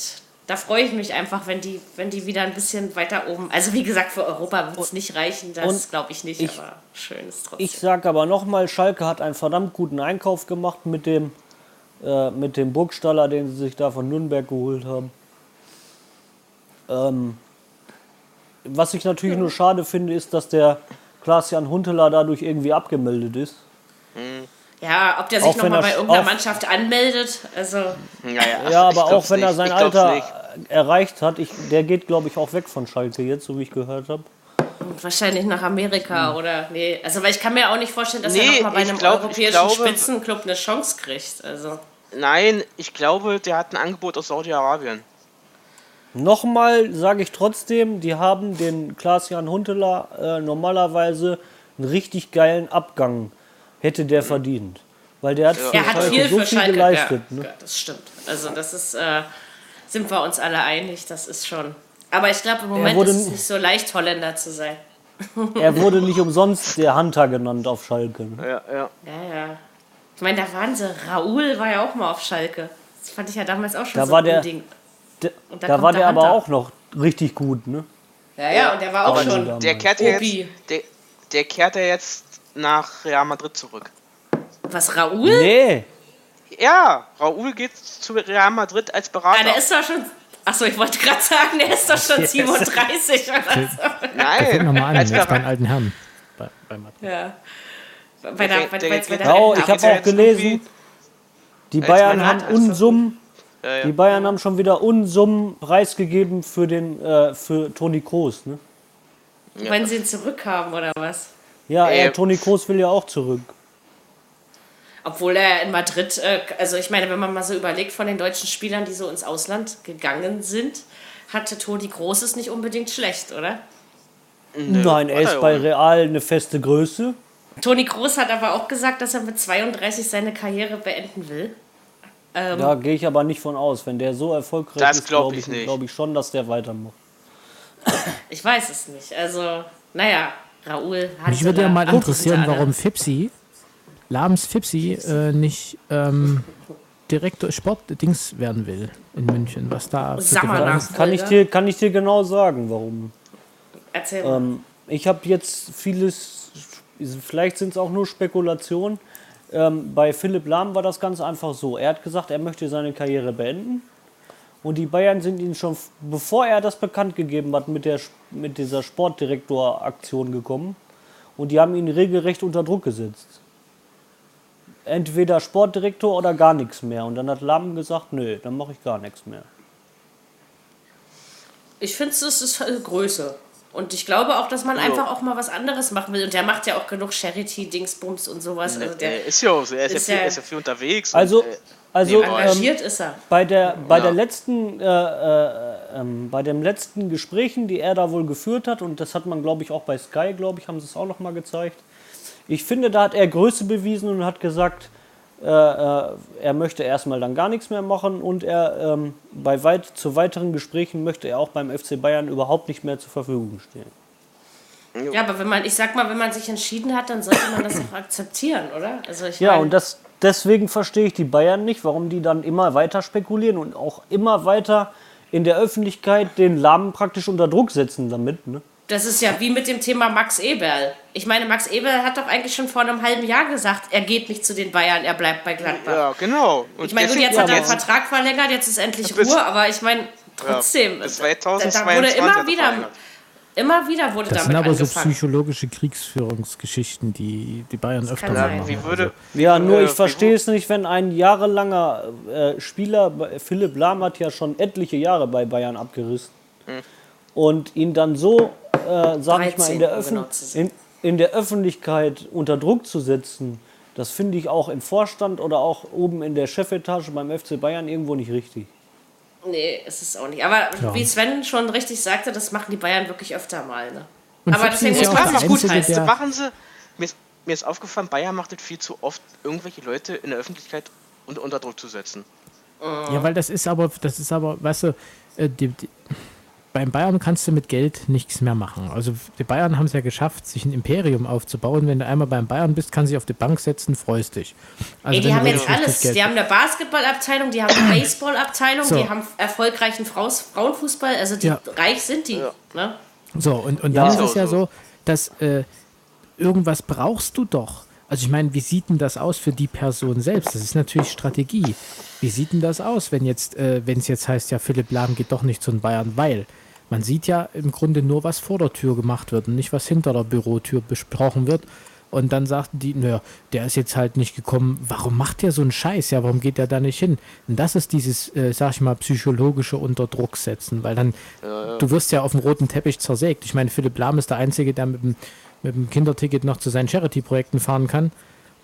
da freue ich mich einfach, wenn die, wenn die wieder ein bisschen weiter oben. Also wie gesagt, für Europa wird es nicht reichen, das glaube ich nicht, ich- aber schön ist trotzdem. Ich sage aber nochmal, Schalke hat einen verdammt guten Einkauf gemacht mit dem, äh, mit dem Burgstaller, den sie sich da von Nürnberg geholt haben. Ähm, was ich natürlich nur schade finde, ist, dass der Klaas-Jan Hunteler dadurch irgendwie abgemeldet ist. Ja, ob der sich nochmal er bei irgendeiner Mannschaft anmeldet, also Ja, ja, aber auch wenn er nicht. sein Ich Alter erreicht hat, ich, der geht, glaube ich, auch weg von Schalke jetzt, so wie ich gehört habe. wahrscheinlich nach Amerika oder nee. Also weil ich kann mir auch nicht vorstellen, dass er Nee, nochmal bei einem glaub- europäischen glaube- Spitzenclub eine Chance kriegt. Also Nein, ich glaube, der hat ein Angebot aus Saudi-Arabien. Nochmal sage ich trotzdem, die haben den Klaas-Jan Hunteler äh, normalerweise einen richtig geilen Abgang hätte der verdient. Weil der hat für er hat Schalke viel so für viel geleistet. Ja, Ne? ja, das stimmt. Also das ist, äh, sind wir uns alle einig, das ist schon. Aber ich glaube, im Moment wurde ist es nicht so leicht, Holländer zu sein. Er wurde nicht umsonst der Hunter genannt auf Schalke. Ne? Ja, ja. Ja, ja. Ich meine, da waren sie. Raoul war ja auch mal auf Schalke. Das fand ich ja damals auch schon Da so war ein der- Ding. Der, Und da da war der der aber auch noch richtig gut. Ne? Ja, ja, und der war auch Aber schon. der kehrt ja jetzt, der, der kehrt ja jetzt nach Real Madrid zurück. Was, Raoul? Nee, Ja, Raúl geht zu Real Madrid als Berater. Ah, der ist doch schon. Achso, ich wollte gerade sagen, der ist doch schon 37 oder so. Guck Nein, nochmal an, als Berater. alten Herrn. Bei, bei Madrid. Ja. Bei der, Der- bei, der bei, bei der ja, Rentner- ich habe ja auch gelesen, die Bayern haben Unsummen, Ja, ja. die Bayern haben schon wieder Unsummen preisgegeben für den äh, für Toni Kroos. Ne? Wenn sie ihn zurückhaben oder was? Ja, Äh, Toni Kroos will ja auch zurück. Obwohl er in Madrid, äh, also ich meine, wenn man mal so überlegt von den deutschen Spielern, die so ins Ausland gegangen sind, hatte Toni Großes nicht unbedingt schlecht, oder? Nein, er ist bei. Real eine feste Größe. Toni Groß hat aber auch gesagt, dass er mit 32 seine Karriere beenden will. Ähm, Da gehe ich aber nicht von aus. Wenn der so erfolgreich Das ist, glaub glaube ich ich, glaub ich schon, dass der weitermacht. Ich weiß es nicht. Also, naja, Raoul hat. Mich würde ja mal interessieren, warum Fipsi, Lahms Fipsi, äh, nicht ähm, Direktor Sportdings werden will in München. Was da. Kann ich dir, kann ich dir genau sagen, warum. Erzähl mal. Ähm, ich habe jetzt vieles, vielleicht sind es auch nur Spekulationen. Ähm, bei Philipp Lahm war das ganz einfach so. Er hat gesagt, er möchte seine Karriere beenden. Und die Bayern sind ihn schon, bevor er das bekannt gegeben hat, mit, der, mit dieser Sportdirektor-Aktion gekommen. Und die haben ihn regelrecht unter Druck gesetzt. Entweder Sportdirektor oder gar nichts mehr. Und dann hat Lahm gesagt, nö, dann mache ich gar nichts mehr. Ich finde, es ist äh, Größe. Und ich glaube auch, dass man einfach auch mal was anderes machen will. Und der macht ja auch genug Charity, Dingsbums und sowas. Also der Der ist ja auch so, er ist, ist ja, viel, er ist ja viel unterwegs. und, Also, äh, also Nee, ähm, engagiert ist er. Bei der, bei Ja. der letzten, äh, äh, ähm, bei den letzten Gesprächen, die er da wohl geführt hat, und das hat man, glaube ich, auch bei Sky, glaube ich, haben sie es auch noch mal gezeigt. Ich finde, da hat er Größe bewiesen und hat gesagt, er möchte erstmal dann gar nichts mehr machen und er ähm, bei weit, zu weiteren Gesprächen möchte er auch beim FC Bayern überhaupt nicht mehr zur Verfügung stehen. Ja, aber wenn man, ich sag mal, wenn man sich entschieden hat, dann sollte man das auch akzeptieren, oder? Also ich Ja, mein, und das, deswegen verstehe ich die Bayern nicht, warum die dann immer weiter spekulieren und auch immer weiter in der Öffentlichkeit den Lahmen praktisch unter Druck setzen damit. Ne? Das ist ja wie mit dem Thema Max Eberl. Ich meine, Max Eberl hat doch eigentlich schon vor einem halben Jahr gesagt, er geht nicht zu den Bayern, er bleibt bei Gladbach. ja, genau. Und Ich meine, gut, jetzt hat er ja, einen Vertrag verlängert, jetzt ist endlich Bis- Ruhe, aber ich meine, trotzdem. bis da- da 2022 wurde immer er wieder, immer wieder wurde Das sind damit aber so angefangen. psychologische Kriegsführungsgeschichten, die die Bayern öfter kann sein. machen. Wie würde, Ja, nur äh, ich verstehe es nicht, wenn ein jahrelanger äh, Spieler, Philipp Lahm hat ja schon etliche Jahre bei Bayern abgerissen, Hm. und ihn dann so, äh, sage ich mal, 13, in der, Öffn genau in, in der Öffentlichkeit unter Druck zu setzen, das finde ich auch im Vorstand oder auch oben in der Chefetage beim FC Bayern irgendwo nicht richtig. Nee, ist es auch nicht. Aber wie Sven schon richtig sagte, das machen die Bayern wirklich öfter mal. Ne? Aber deswegen ist muss ja man auch es gut der- machen sie. Mir ist, mir ist aufgefallen, Bayern macht es viel zu oft, irgendwelche Leute in der Öffentlichkeit unter, unter Druck zu setzen. Ja, weil das ist aber, das ist aber, weißt du, äh, die, die, beim Bayern kannst du mit Geld nichts mehr machen. Also die Bayern haben es ja geschafft, sich ein Imperium aufzubauen. Wenn du einmal beim Bayern bist, kannst du dich auf die Bank setzen, freust dich. Also Ey, die haben jetzt alles. Geld- Die haben eine Basketballabteilung, die haben eine Baseballabteilung, So. die haben erfolgreichen Frauenfußball. Also die Ja. reich sind die. Ne? So, und, und Ja. dann ist es ja so. so, dass äh, irgendwas brauchst du doch. Also ich meine, wie sieht denn das aus für die Person selbst? Das ist natürlich Strategie. Wie sieht denn das aus, wenn jetzt, äh, wenn es jetzt heißt, ja, Philipp Lahm geht doch nicht zu den Bayern, weil man sieht ja im Grunde nur, was vor der Tür gemacht wird und nicht, was hinter der Bürotür besprochen wird. Und dann sagten die, naja, der ist jetzt halt nicht gekommen. Warum macht der so einen Scheiß? Ja, warum geht der da nicht hin? Und das ist dieses, äh, sag ich mal, psychologische Unterdruck setzen, weil dann, du wirst ja auf dem roten Teppich zersägt. Ich meine, Philipp Lahm ist der Einzige, der mit dem, mit dem Kinderticket noch zu seinen Charity-Projekten fahren kann.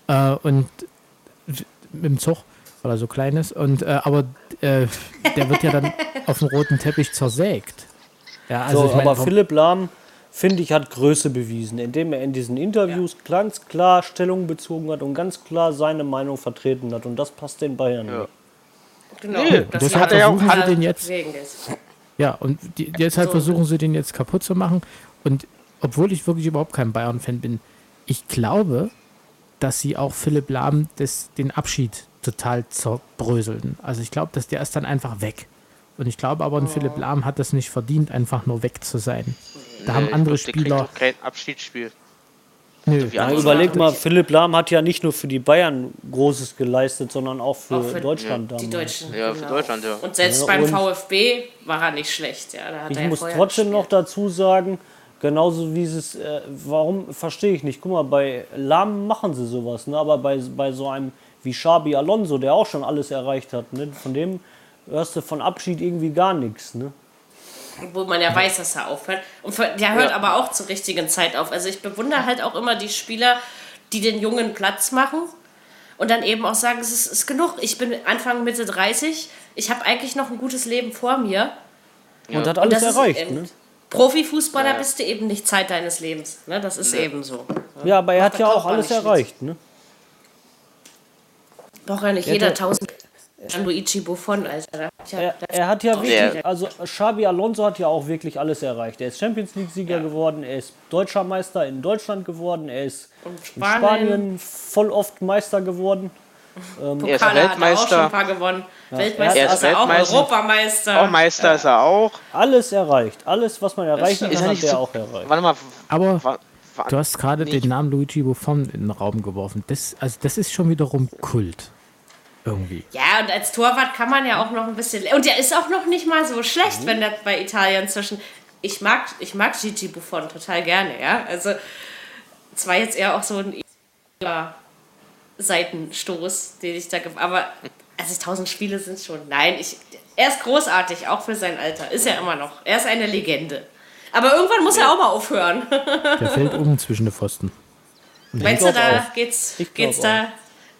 Äh, und mit dem Zug, weil er so klein ist. Und, äh, aber äh, der wird ja dann auf dem roten Teppich zersägt. Ja, also so, ich meine, aber Philipp Lahm, finde ich, hat Größe bewiesen, indem er in diesen Interviews ganz klar Stellung bezogen hat und ganz klar seine Meinung vertreten hat. Und das passt den Bayern Ja. nicht. Genau. Nee, das deshalb hat er auch versuchen sie den jetzt-. Ja, und die, deshalb So. versuchen sie den jetzt kaputt zu machen. Und obwohl ich wirklich überhaupt kein Bayern-Fan bin, ich glaube, dass sie auch Philipp Lahm das, den Abschied total zerbröseln. Also ich glaube, dass der ist dann einfach weg. Und ich glaube aber, ein Philipp Lahm hat das nicht verdient, einfach nur weg zu sein. Da haben Nee, andere ich glaub, der Spieler. doch kein Abschiedsspiel. Nö, Ja, andere überleg mal, Philipp Lahm hat ja nicht nur für die Bayern Großes geleistet, sondern auch für, Auch für Deutschland Die damals. Deutschen. Ja, für Deutschland, ja. Und selbst Ja, beim und- VfB war er nicht schlecht. Ja, da hat Ich er ja muss trotzdem noch gespielt. dazu sagen, genauso wie es, äh, warum verstehe ich nicht. Guck mal, bei Lahm machen sie sowas, ne? aber bei, bei so einem wie Xabi Alonso, der auch schon alles erreicht hat, ne? von dem hörst du von Abschied irgendwie gar nichts. Ne? wo man ja weiß, dass er aufhört. Und der hört aber auch zur richtigen Zeit auf. Also ich bewundere halt auch immer die Spieler, die den Jungen Platz machen. und dann eben auch sagen, es ist, ist genug. Ich bin Anfang, Mitte 30, ich habe eigentlich noch ein gutes Leben vor mir. Und hat Und alles das ist erreicht. Ne? Profifußballer bist du eben nicht Zeit deines Lebens. Ne? Das ist eben so. Ja, aber er hat ja auch alles erreicht. Ne? Braucht ja nicht Ja, jeder der- tausend an Luigi Buffon, Alter. Er, er hat ja wirklich, ja. also Xabi Alonso hat ja auch wirklich alles erreicht. Er ist Champions League-Sieger geworden, er ist deutscher Meister in Deutschland geworden, er ist Und in Spanien. Spanien voll oft Meister geworden. Er ist Pokale hat er auch Weltmeister. schon ein paar gewonnen. Weltmeister Er ist ist er auch, Weltmeister. Europameister. Auch Meister ist er auch. Alles erreicht. Alles, was man erreichen. Ist kann, hat er so- auch erreicht. Warte mal. Aber wa- wa- du hast gerade den Namen Luigi Buffon in den Raum geworfen. Das, also das ist schon wiederum Kult. Irgendwie. Ja, und als Torwart kann man ja auch noch ein bisschen. Und der ist auch noch nicht mal so Mhm. schlecht, wenn der bei Italien zwischen. Ich mag, ich mag Gigi Buffon total gerne, ja. Also, es war jetzt eher auch so ein ja, Seitenstoß, den ich da. Aber also 1000 Spiele sind schon. Nein, ich, er ist großartig, auch für sein Alter. Ist er immer noch. Er ist eine Legende. Aber irgendwann muss er auch mal aufhören. Der fällt um zwischen den Pfosten. Meinst du, da auch. geht's, geht's da.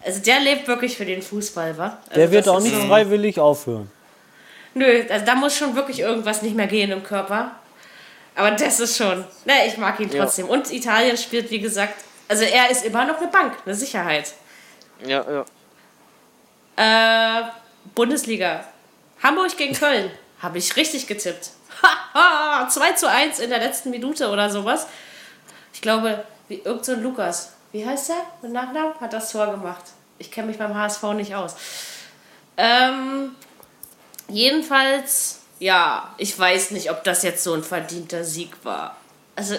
Also der lebt wirklich für den Fußball, wa? Also Der wird auch nicht so- freiwillig aufhören. Nö, also da muss schon wirklich irgendwas nicht mehr gehen im Körper. Aber das ist schon. Ne, ich mag ihn trotzdem. Und Italien spielt, wie gesagt, also er ist immer noch eine Bank, eine Sicherheit. Ja, ja. Äh, Bundesliga. Hamburg gegen Köln. Habe ich richtig getippt. Haha, 2 zu 1 in der letzten Minute oder sowas. Ich glaube, wie, irgend so ein Lukas. Wie heißt der mit Nachnamen? Hat das Tor gemacht. Ich kenne mich beim HSV nicht aus. Ähm, jedenfalls, ja, ich weiß nicht, ob das jetzt so ein verdienter Sieg war. Also,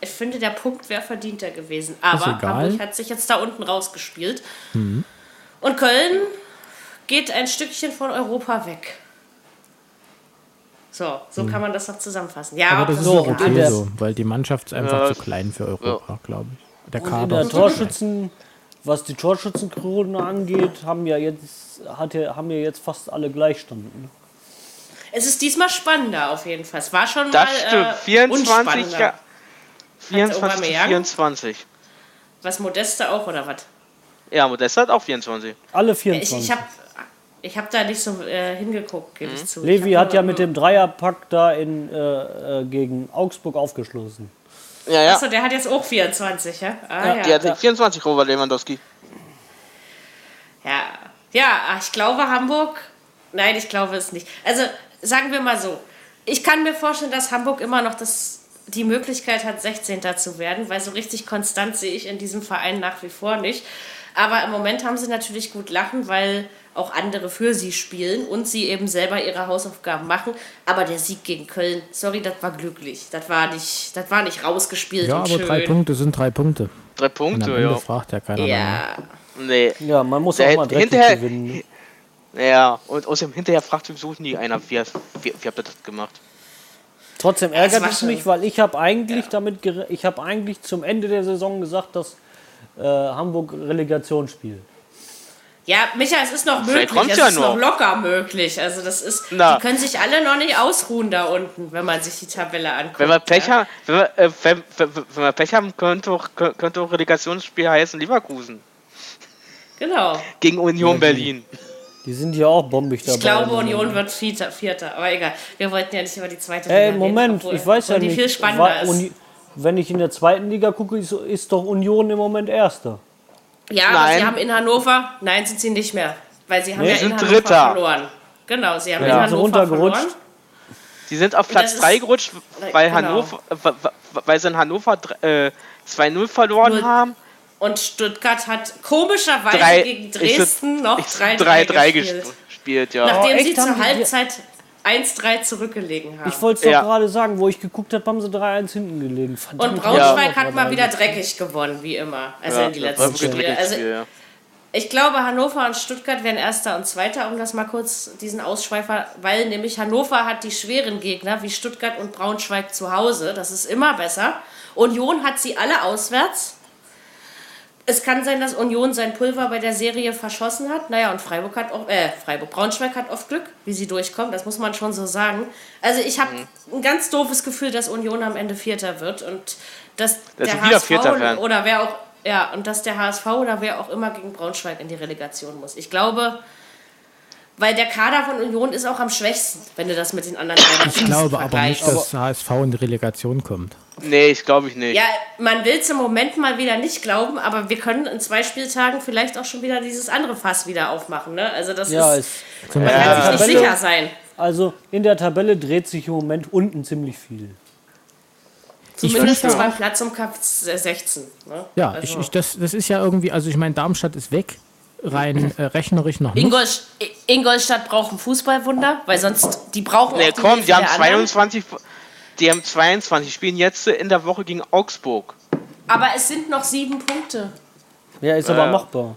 ich finde, der Punkt wäre verdienter gewesen. Aber. Hamburg hat sich jetzt da unten rausgespielt. Und Köln geht ein Stückchen von Europa weg. So, so kann man das noch zusammenfassen. Ja, Aber das ist so, auch okay so, weil die Mannschaft ist einfach Ja, zu klein für Europa, glaube ich. Der Und in Kader der. Torschützen, was die Torschützenkrone angeht, haben ja jetzt, hat ja, haben ja jetzt fast alle Gleichstand. Ne? Es ist diesmal spannender auf jeden Fall. Es war schon Das mal stimmt. äh, 24, unspannender. ja. 24 zu Aubameyang? 24. Was Modeste auch oder was? Ja, Modest hat auch 24. Alle Ich, 24. ich habe ich hab da nicht so äh, hingeguckt, gebe ich zu. Levi Ich hat ja mit dem Dreierpack da in, äh, äh, gegen Augsburg aufgeschlossen. Ja, ja. Achso, der hat jetzt auch 24, ja? Ah, ja. Die hatte 24 Robert Lewandowski. Ja, ja, ich glaube Hamburg. Nein, ich glaube es nicht. Also sagen wir mal so. Ich kann mir vorstellen, dass Hamburg immer noch das, die Möglichkeit hat, 16. zu werden, weil so richtig konstant sehe ich in diesem Verein nach wie vor nicht. Aber im Moment haben sie natürlich gut lachen, weil auch andere für sie spielen und sie eben selber ihre Hausaufgaben machen. Aber der Sieg gegen Köln, sorry, das war glücklich. Das war nicht, das war nicht rausgespielt Ja, und aber schön. drei Punkte sind drei Punkte. Drei Punkte, ja. fragt ja keiner. Ja, Nee. Ja, man muss Der auch mal hinterher- gewinnen. ne? Ja, und außerdem hinterher fragt sowieso nie einer, wie, wie, wie habt ihr das gemacht? Trotzdem ärgert es mich, weil ich habe eigentlich damit gere- ich habe eigentlich zum Ende der Saison gesagt, dass äh, Hamburg Relegation spielt. Ja, Micha, es ist noch Vielleicht möglich. Es ja ist noch noch. locker möglich. Also das ist, Na. die können sich alle noch nicht ausruhen da unten, wenn man sich die Tabelle anguckt. Wenn wir Pech ja. haben, wenn wir, äh, wenn, wenn, wenn wir Pech haben, könnte auch, könnte auch Relegationsspiel heißen Leverkusen. Genau. Gegen Union Berlin. Die sind ja auch bombig dabei. Ich glaube, Union wird Vierter, Vierter. Aber egal. Wir wollten ja nicht über die zweite Ey, Liga Moment, reden, obwohl- ich weiß ja nicht. viel spannender war ist. Uni wenn ich in der zweiten Liga gucke, ist, ist doch Union im Moment Erster. Ja, aber Nein. sie haben in Hannover, nein, sind sie nicht mehr. Weil sie haben Nee, ja in Hannover Dritter. verloren. Genau, sie haben Ja. in sie Hannover runtergerutscht? verloren. Die sind auf Platz ist- 3 gerutscht, weil, Genau. Hannover, weil sie in Hannover äh, 2-0 verloren Null. haben. Und Stuttgart hat komischerweise Drei- gegen ich Dresden würd- noch ich- 3-3 3-3 gespielt. gespielt, ja. Nachdem Oh, sie zur Halbzeit 1-3 zurückgelegen haben. Ich wollte es doch Ja. gerade sagen, wo ich geguckt habe, haben sie 3-1 hinten gelegen. Verdammt, Und Braunschweig ja. hat mal wieder dreckig gewonnen, wie immer. Also Ja, in die letzten Spiele. Also ich glaube, Hannover und Stuttgart werden Erster und Zweiter, um das mal kurz diesen Ausschweifer, weil nämlich Hannover hat die schweren Gegner wie Stuttgart und Braunschweig zu Hause. Das ist immer besser. Union hat sie alle auswärts. Es kann sein, dass Union sein Pulver bei der Serie verschossen hat. Naja, und Freiburg hat auch, äh, Freiburg, Braunschweig hat oft Glück, wie sie durchkommen. Das muss man schon so sagen. Also ich habe ein ganz doofes Gefühl, dass Union am Ende Vierter wird und dass Dass der HSV Vierter oder wer auch ja, und dass der HSV oder wer auch immer gegen Braunschweig in die Relegation muss. Ich glaube, weil der Kader von Union ist auch am schwächsten, wenn du das mit den anderen Ich glaube aber nicht, dass HSV in die Relegation kommt. Nee, ich glaube ich nicht. Ja, man will es im Moment mal wieder nicht glauben, aber wir können in zwei Spieltagen vielleicht auch schon wieder dieses andere Fass wieder aufmachen. Ne? Also das Ja, ist, man kann sich nicht Tabelle- sicher sein. also in der Tabelle dreht sich im Moment unten ziemlich viel. Zumindest finde- beim Platz um Kap 16. Ne? Ja, also. ich, ich, das, das ist ja irgendwie, also ich meine, Darmstadt ist weg, rein äh, rechnerisch noch nicht. Ingolst Ingolstadt braucht ein Fußballwunder, weil sonst die brauchen Nee, auch die komm, Hilfe die haben der anderen. 22, die haben 22, spielen jetzt in der Woche gegen Augsburg. Aber es sind noch sieben Punkte. Ja, ist aber machbar.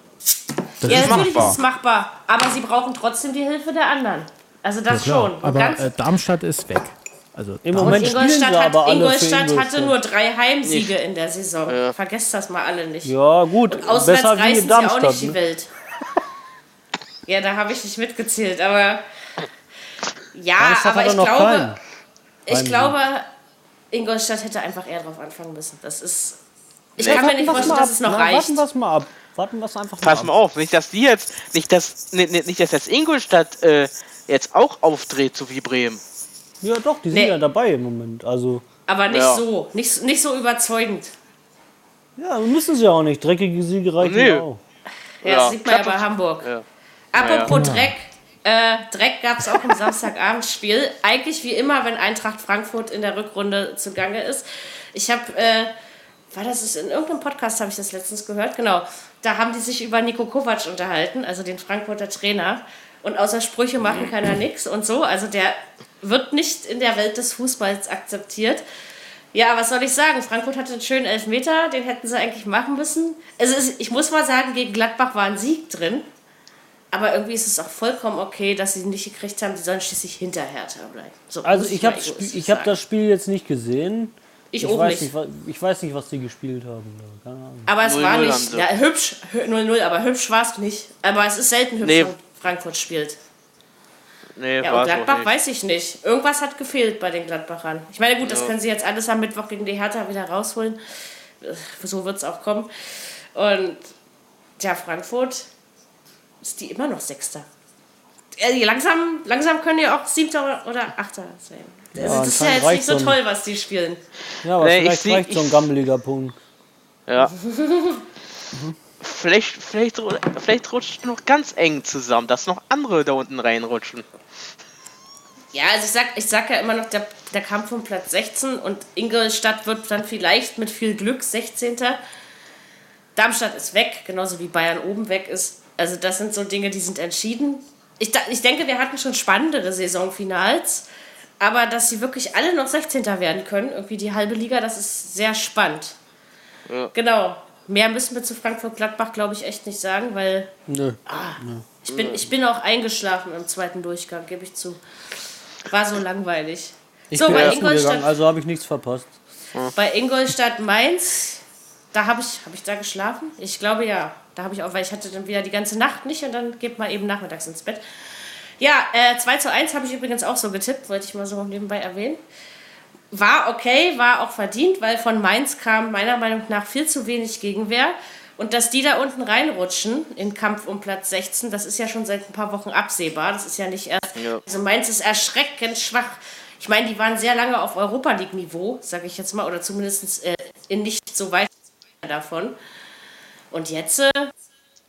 Das ja, ist natürlich machbar. ist es machbar, aber sie brauchen trotzdem die Hilfe der anderen. Also das klar. schon. Aber ganz, äh, Darmstadt ist weg. Also Im Moment Ingolstadt, hat, aber alle für Ingolstadt hatte Ingolstadt. nur drei Heimsiege in der Saison. Vergesst das mal alle nicht. Ja, gut. Auswärts besser wie reißen sie auch Darmstadt. nicht die Ne? Welt. Ja, da habe ich nicht mitgezählt, aber ja, Darmstadt aber ich glaube, keinen. ich Heimsieg. glaube, Ingolstadt hätte einfach eher drauf anfangen müssen. Das ist, ich Nee. kann mir nicht vorstellen, dass ab. es noch Na, reicht. Warten wir es mal ab. Warten wir es einfach mal Pass ab. mal auf, nicht dass die jetzt, nicht dass, nicht, nicht dass jetzt Ingolstadt äh, jetzt auch aufdreht, so wie Bremen. Ja, doch, die sind Nee. ja dabei im Moment. Also, Aber nicht Ja. so, nicht, nicht so überzeugend. ja, müssen sie ja auch nicht. Dreckige Siege reichen Nee. ja auch. Ja, Ja, das sieht man ja bei. Hamburg. Ja. Apropos Dreck. Äh, Dreck gab es auch im Samstagabendspiel. Eigentlich wie immer, wenn Eintracht Frankfurt in der Rückrunde zugange ist. Ich habe, äh, war das ist in irgendeinem Podcast, habe ich das letztens gehört, genau. Da haben die sich über Nico Kovac unterhalten, also den Frankfurter Trainer. Und außer Sprüche machen keiner nix und so. Also der wird nicht in der Welt des Fußballs akzeptiert. Ja, was soll ich sagen? Frankfurt hatte einen schönen Elfmeter, den hätten sie eigentlich machen müssen. Also ich muss mal sagen, gegen Gladbach war ein Sieg drin. Aber irgendwie ist es auch vollkommen okay, dass sie ihn nicht gekriegt haben. Die sollen schließlich hinter Hertha bleiben. So, Also ich habe ich hab das Spiel jetzt nicht gesehen. Ich, Ich auch weiß nicht. ich weiß nicht, was die gespielt haben. Keine Ahnung. Aber es 0-0 war haben nicht. sie. Ja, hübsch. hü- 0-0, aber hübsch war es nicht. Aber es ist selten hübsch, Nee. wenn Frankfurt spielt. Nee, Ja, und Gladbach nicht. weiß ich nicht. Irgendwas hat gefehlt bei den Gladbachern. Ich meine, gut, das können sie jetzt alles am Mittwoch gegen die Hertha wieder rausholen. Äh, So wird es auch kommen. Und ja, Frankfurt ist die immer noch Sechster. Ja, langsam, langsam können die auch Siebter oder Achter sein. Das, das ist ja jetzt nicht so so ein- toll, was die spielen. Ja, aber Nee, ich vielleicht seh- reicht so ein ich- gammeliger Punkt. Ja. vielleicht, vielleicht, vielleicht rutscht noch ganz eng zusammen, dass noch andere da unten reinrutschen. Ja, also ich sag, ich sag ja immer noch, der, der Kampf um Platz 16 und Ingolstadt wird dann vielleicht mit viel Glück 16. Darmstadt ist weg, genauso wie Bayern oben weg ist. Also das sind so Dinge, die sind entschieden. Ich, ich denke, wir hatten schon spannendere Saisonfinals, aber dass sie wirklich alle noch 16. werden können, irgendwie die halbe Liga, das ist sehr spannend. Ja. Genau. Mehr müssen wir zu Frankfurt-Gladbach, glaube ich, echt nicht sagen, weil Nö. ich bin, ich bin auch eingeschlafen im zweiten Durchgang, gebe ich zu. War so langweilig. Ich so, bin bei essen gegangen, Ingolstadt, also habe ich nichts verpasst. bei Ingolstadt Mainz, da habe ich, hab ich da geschlafen? Ich glaube ja. Da habe ich auch, weil ich hatte dann wieder die ganze Nacht nicht und dann geht man eben nachmittags ins Bett. Ja, äh, 2 zu 1 habe ich übrigens auch so getippt, wollte ich mal so nebenbei erwähnen. War okay, war auch verdient, weil von Mainz kam meiner Meinung nach viel zu wenig Gegenwehr. Und dass die da unten reinrutschen in Kampf um Platz 16, das ist ja schon seit ein paar Wochen absehbar. Das ist ja nicht erst. Ja. Also Mainz ist erschreckend schwach. Ich meine, die waren sehr lange auf Europa League-Niveau, sage ich jetzt mal, oder zumindest äh, in nicht so weit davon. Und jetzt äh,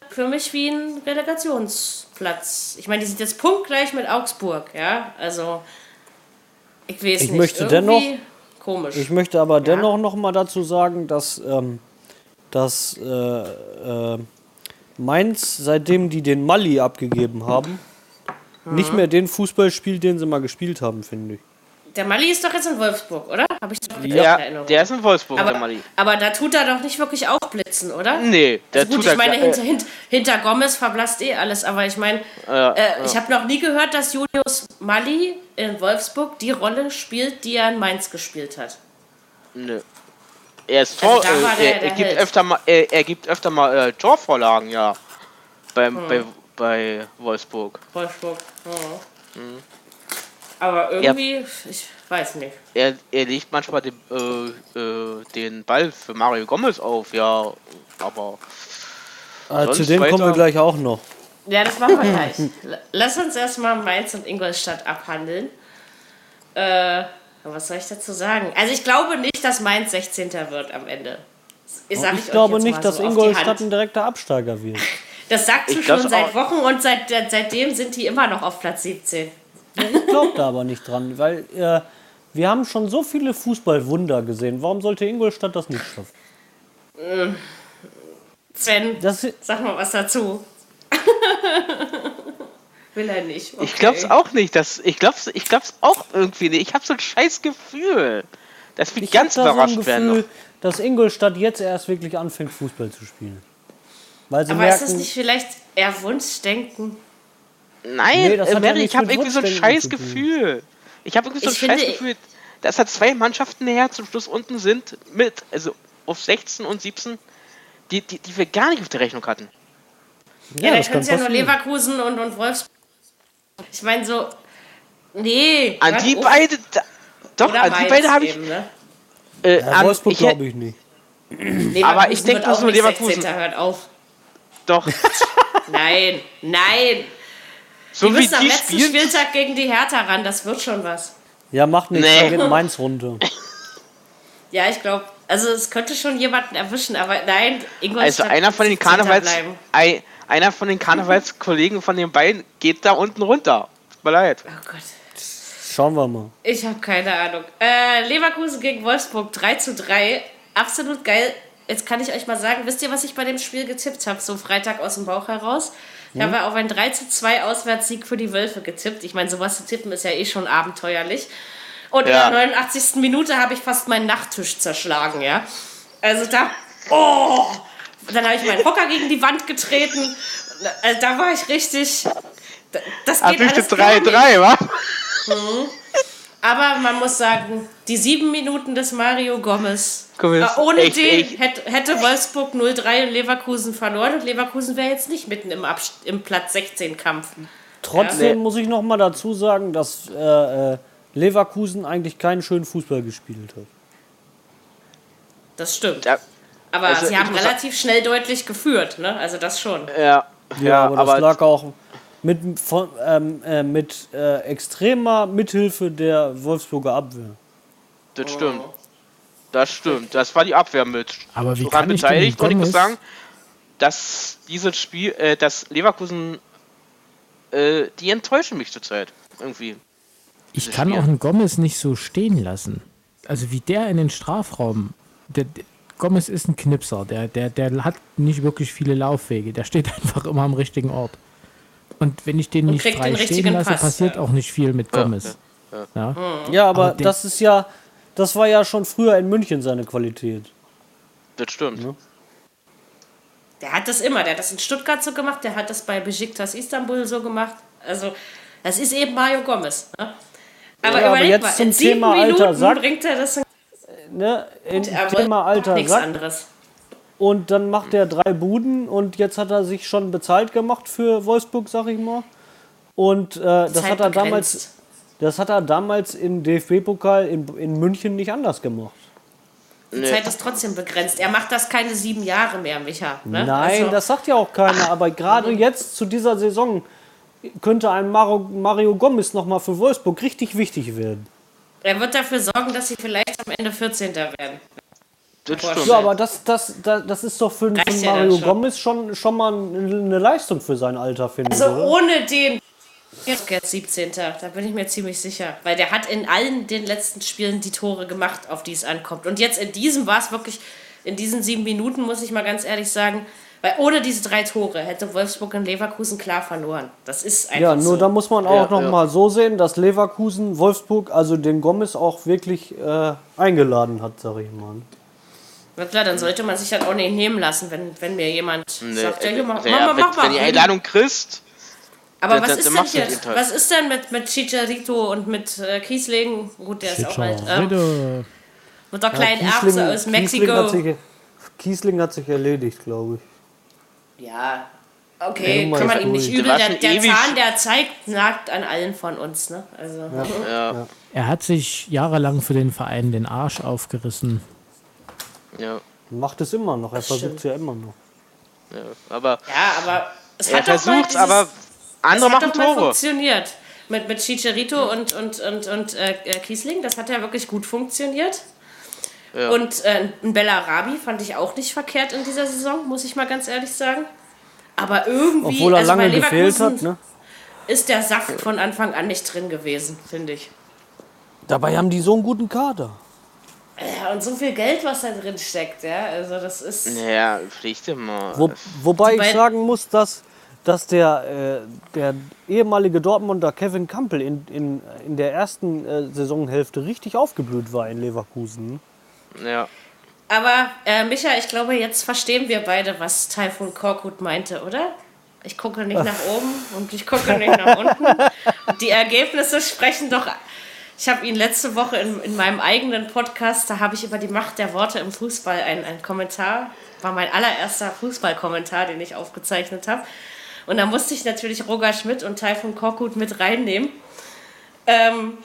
für mich wie ein Relegationsplatz. Ich meine, die sind jetzt punktgleich mit Augsburg, ja. Also, ich weiß Ich nicht. möchte irgendwie Komisch. Ich möchte aber dennoch noch mal dazu sagen, dass, ähm, dass äh, äh, Mainz, seitdem die den Mali abgegeben haben, nicht mehr den Fußball spielt, den sie mal gespielt haben, finde ich. Der Mali ist doch jetzt in Wolfsburg, oder? Habe ich doch Ja, in Erinnerung. der ist in Wolfsburg, der aber, Mali. aber da tut er doch nicht wirklich aufblitzen, oder? Nee, der Also gut, tut ich meine, er, hinter, äh, hinter, Gomez verblasst eh alles, aber ich meine, Ja, äh, ich habe noch nie gehört, dass Julius Mali in Wolfsburg die Rolle spielt, die er in Mainz gespielt hat. Nö. Er ist Tor, Also äh, der er, der er gibt öfter mal, er, er gibt öfter mal äh, Torvorlagen, ja. Beim, Hm. bei, bei Wolfsburg. Wolfsburg. Ja. Mhm. Aber irgendwie, ich weiß nicht. Er, er legt manchmal den, äh, äh, den Ball für Mario Gomez auf, ja. Aber Äh, zu dem kommen wir gleich auch noch. Ja, das machen wir gleich. Lass uns erstmal Mainz und Ingolstadt abhandeln. Äh, was soll ich dazu sagen? Also ich glaube nicht, dass Mainz 16. wird am Ende. Ich, euch glaube nicht, dass so Ingolstadt ein direkter Absteiger wird. Das sagst du Ich glaub schon seit. Wochen und seit, seitdem sind die immer noch auf Platz 17. Ich glaube da aber nicht dran, weil äh, wir haben schon so viele Fußballwunder gesehen. Warum sollte Ingolstadt das nicht schaffen? Sven, Das, sag mal was dazu. Will er nicht. Okay. ich glaub's auch nicht. Dass, ich glaub's, ich glaub's auch irgendwie nicht. Ich habe so ein scheiß Gefühl. Dass wir ich ganz hab da überrascht so ein werden. Gefühl, noch. dass Ingolstadt jetzt erst wirklich anfängt, Fußball zu spielen. Weil sie Aber ist merken, das nicht vielleicht eher Wunschdenken? Nein, Nee, das äh, ja Mary, nichts ich habe irgendwie so ein scheiß. Gefühl. Ich habe irgendwie so ein scheiß Gefühl, dass da zwei Mannschaften näher zum Schluss unten sind, mit, also auf 16 und 17, die, die, die wir gar nicht auf der Rechnung hatten. Ja, dann das können kann es ja nur. Leverkusen und, und Wolfsburg. Ich meine so. Nee. An die auf. beide, da, doch, Oder an die beide habe ich, eben, ne? äh, Ja, an, Wolfsburg glaube ich nicht. Leverkusen Aber ich denk wird bloß auch nur Leverkusen. 16. Hört auf. doch, Nein, nein. So Die wie müssen am letzten spielen, Spieltag gegen die Hertha ran. Das wird schon was. Ja, macht nichts, Nee. da geht Mainz runter. Ja, ich glaube, also es könnte schon jemanden erwischen, aber nein, also Ingolstadt einer von den 17. Karnevals, ein, einer von den Karnevalskollegen von den beiden geht da unten runter. Tut mir leid. Oh Gott. Schauen wir mal. Ich habe keine Ahnung. Äh, Leverkusen gegen Wolfsburg 3 zu 3. Absolut geil. Jetzt kann ich euch mal sagen, wisst ihr, was ich bei dem Spiel getippt habe? So Freitag aus dem Bauch heraus. Ich habe auf ein 3 zu 2 Auswärtssieg für die Wölfe getippt. Ich meine, sowas zu tippen ist ja eh schon abenteuerlich. Und Ja. in der 89. Minute habe ich fast meinen Nachttisch zerschlagen, ja. Also da. Oh! Dann habe ich meinen Hocker gegen die Wand getreten. Also da war ich richtig. Das geht Abwichte alles gar nicht. 3-3, wa? Aber man muss sagen, die sieben Minuten des Mario Gomez. Gomez, äh, ohne echt, den echt. hätte, hätte Wolfsburg 0-3 und Leverkusen verloren und Leverkusen wäre jetzt nicht mitten im, Abst im Platz 16-Kampf. Trotzdem Ja. muss ich noch mal dazu sagen, dass äh, äh, Leverkusen eigentlich keinen schönen Fußball gespielt hat. Das stimmt. Ja, Aber also sie haben relativ schnell deutlich geführt, ne? Also das schon. ja, ja, aber, aber, das lag auch mit, von, ähm, äh, mit äh, extremer Mithilfe der Wolfsburger Abwehr. das stimmt. Das stimmt. Das war die Abwehr mit. Aber wie daran kann ich denn beteiligt und ich muss sagen, dass dieses Spiel, äh, dass Leverkusen, äh, die enttäuschen mich zurzeit. Irgendwie. Ich kann Spiel. auch einen Gomez nicht so stehen lassen. Also wie der in den Strafraum. Der, der, Gomez ist ein Knipser. Der, der, der hat nicht wirklich viele Laufwege. Der steht einfach immer am richtigen Ort. Und wenn ich den Und nicht frei den stehen lasse, Pass, passiert ja. auch nicht viel mit Gomez. Ja, Ja, aber, Aber den- das ist ja, das war ja schon früher in München seine Qualität. Das stimmt. Der hat das immer. Der hat das in Stuttgart so gemacht, der hat das bei Besiktas Istanbul so gemacht. Also, das ist eben Mario Gomez. Ne? Aber Ja, aber überleg jetzt mal, zum in sieben Thema alter Minuten Sack. bringt er das in Ne? In Thema alter nichts Sack. anderes. Und dann macht er drei Buden und jetzt hat er sich schon bezahlt gemacht für Wolfsburg, sag ich mal. Und äh, das hat er damals, das hat er damals im DFB-Pokal in, in München nicht anders gemacht. Die Nee. Zeit ist trotzdem begrenzt. Er macht das keine sieben Jahre mehr, Micha. Ne? Nein, Also, das sagt ja auch keiner. Aber gerade jetzt zu dieser Saison könnte ein Mario, Mario Gomez nochmal für Wolfsburg richtig wichtig werden. er wird dafür sorgen, dass sie vielleicht am Ende 14. werden. Das stimmt. Ja, aber das, das, das, das ist doch für, für Reicht ja dann Mario schon. Gomez schon, schon mal eine Leistung für sein Alter, finde ich. Also oder? ohne den. Jetzt jetzt 17. Da bin ich mir ziemlich sicher. Weil der hat in allen den letzten Spielen die Tore gemacht, auf die es ankommt. Und jetzt in diesem war es wirklich, in diesen sieben Minuten, muss ich mal ganz ehrlich sagen, weil ohne diese drei Tore hätte Wolfsburg in Leverkusen klar verloren. Das ist einfach Ja, nur so. da muss man auch Ja, noch ja. mal so sehen, dass Leverkusen Wolfsburg, also den Gomez auch wirklich äh, eingeladen hat, sag ich mal. Na klar, dann sollte man sich das auch nicht nehmen lassen, wenn, wenn mir jemand Nee, sagt, ja, äh, hier, mach, ja, mach, mal, wenn, mach mal. wenn die Einladung kriegst, Aber dann- was dann ist denn Teil. Was ist denn mit, mit Chicharito und mit äh, Kiesling? Gut, der ist auch halt. Ähm, mit der kleinen Kiesling- Erbse aus Kiesling Mexiko. hat, sich, Kiesling hat sich erledigt, glaube ich. Ja, Ja, okay, kann man ihm nicht übel. Der Der, Zahn, der zeigt, nagt an allen von uns. Ne? Also, ja, Er hat sich jahrelang für den Verein den Arsch aufgerissen. Ja. Macht es immer noch, er Das versucht es ja immer noch. Ja, aber Ja, aber es hat doch mal versucht's, dieses- aber andere das hat machen doch mal Tore. funktioniert. Mit, mit Chicharito und, und, und, und äh, äh, Kiesling, das hat ja wirklich gut funktioniert. Ja. Und äh, ein Bellarabi fand ich auch nicht verkehrt in dieser Saison, muss ich mal ganz ehrlich sagen. Aber irgendwie, Obwohl er also bei lange gefehlt hat, ne? ist der Saft von Anfang an nicht drin gewesen, finde ich. Dabei haben die so einen guten Kader. Ja, und so viel Geld, was da drin steckt, ja, also das ist... Naja, pflicht immer. Wo, wobei ich sagen muss, dass, dass der, äh, der ehemalige Dortmunder Kevin Campbell in, in, in der ersten äh, Saisonhälfte richtig aufgeblüht war in Leverkusen. Ja. Aber, äh, Micha, ich glaube, jetzt verstehen wir beide, was Taifun Korkut meinte, oder? Ich gucke nicht nach oben und ich gucke nicht nach unten. Die Ergebnisse sprechen doch. Ich habe ihn letzte Woche in, in meinem eigenen Podcast, da habe ich über die Macht der Worte im Fußball einen, einen Kommentar, war mein allererster Fußballkommentar, den ich aufgezeichnet habe. Und da musste ich natürlich Roger Schmidt und Taifun Korkut mit reinnehmen. Ähm,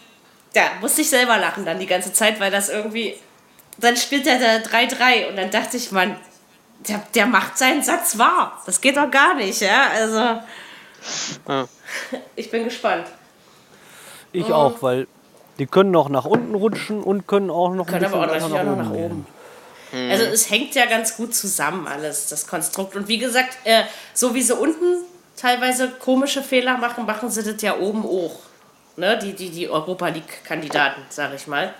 ja, musste ich selber lachen dann die ganze Zeit, weil das irgendwie. Dann spielt er da 3-3 und dann dachte ich, Mann, der, der macht seinen Satz wahr. Das geht doch gar nicht, ja? Also. Ja. Ich bin gespannt. Ich auch, weil die können noch nach unten rutschen und können auch noch Können ein aber auch weiter auch noch nach oben. Also es hängt ja ganz gut zusammen alles, das Konstrukt. Und wie gesagt, äh, so wie sie unten teilweise komische Fehler machen, machen sie das ja oben auch. Ne? Die, die, die Europa League-Kandidaten, sag ich mal.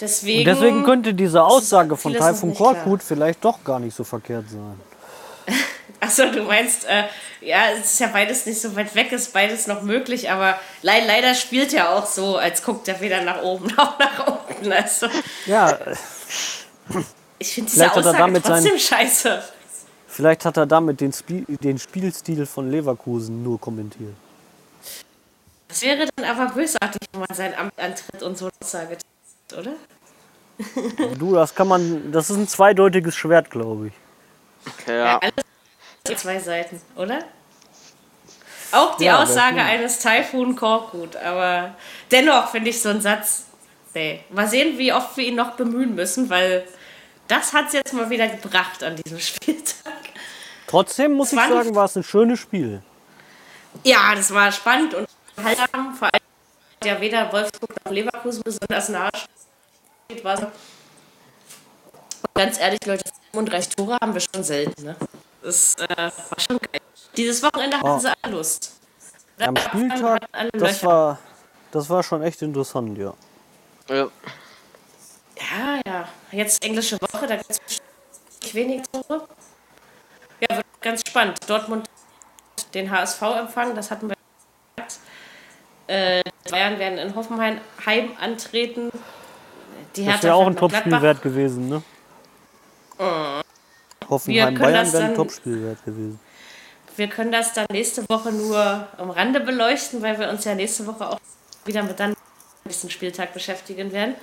Deswegen, Und deswegen könnte diese Aussage von Taifun. Korkut vielleicht doch gar nicht so verkehrt sein. Achso, du meinst, äh, ja, es ist ja beides nicht so weit weg, ist beides noch möglich, aber le leider spielt er auch so, als guckt er weder nach oben noch nach unten. Also, Ja, ich finde diese Vielleicht hat er Aussage damit sein- trotzdem scheiße. vielleicht hat er damit den, Spie den Spielstil von Leverkusen nur kommentiert. Das wäre dann aber bösartig, wenn man sein Amt antritt und so eine Aussage tut, oder? Du, das kann man, das ist ein zweideutiges Schwert, glaube ich. Ja. Alles zwei Seiten, oder? Auch die Ja, Aussage das- eines Taifun Korkut, aber dennoch finde ich so einen Satz, nee. Mal sehen, wie oft wir ihn noch bemühen müssen, weil das hat es jetzt mal wieder gebracht an diesem Spieltag. Trotzdem muss ich war nicht- sagen, war es ein schönes Spiel. Ja, das war spannend und unterhaltsam, vor allem hat ja weder Wolfsburg noch Leverkusen besonders steht, war so. Und ganz ehrlich, Leute, 35 Tore haben wir schon selten, ne? Das äh, war schon geil. Dieses Wochenende hatten Oh. sie alle Lust. Am Spieltag, das war, das war schon echt interessant, ja. ja. Ja, ja. Jetzt englische Woche, da gibt es wenig Tore. Ja, wird ganz spannend. Dortmund den HSV empfangen, das hatten wir gesagt. Äh, die Bayern werden in Hoffenheim Heim antreten. Die Das wäre auch ein Topspiel wert gewesen, ne? Hoffenheim können Bayern das wäre ein dann- Topspiel wert gewesen. Wir können das dann nächste Woche nur am Rande beleuchten, weil wir uns ja nächste Woche auch wieder mit dann nächsten Spieltag beschäftigen werden.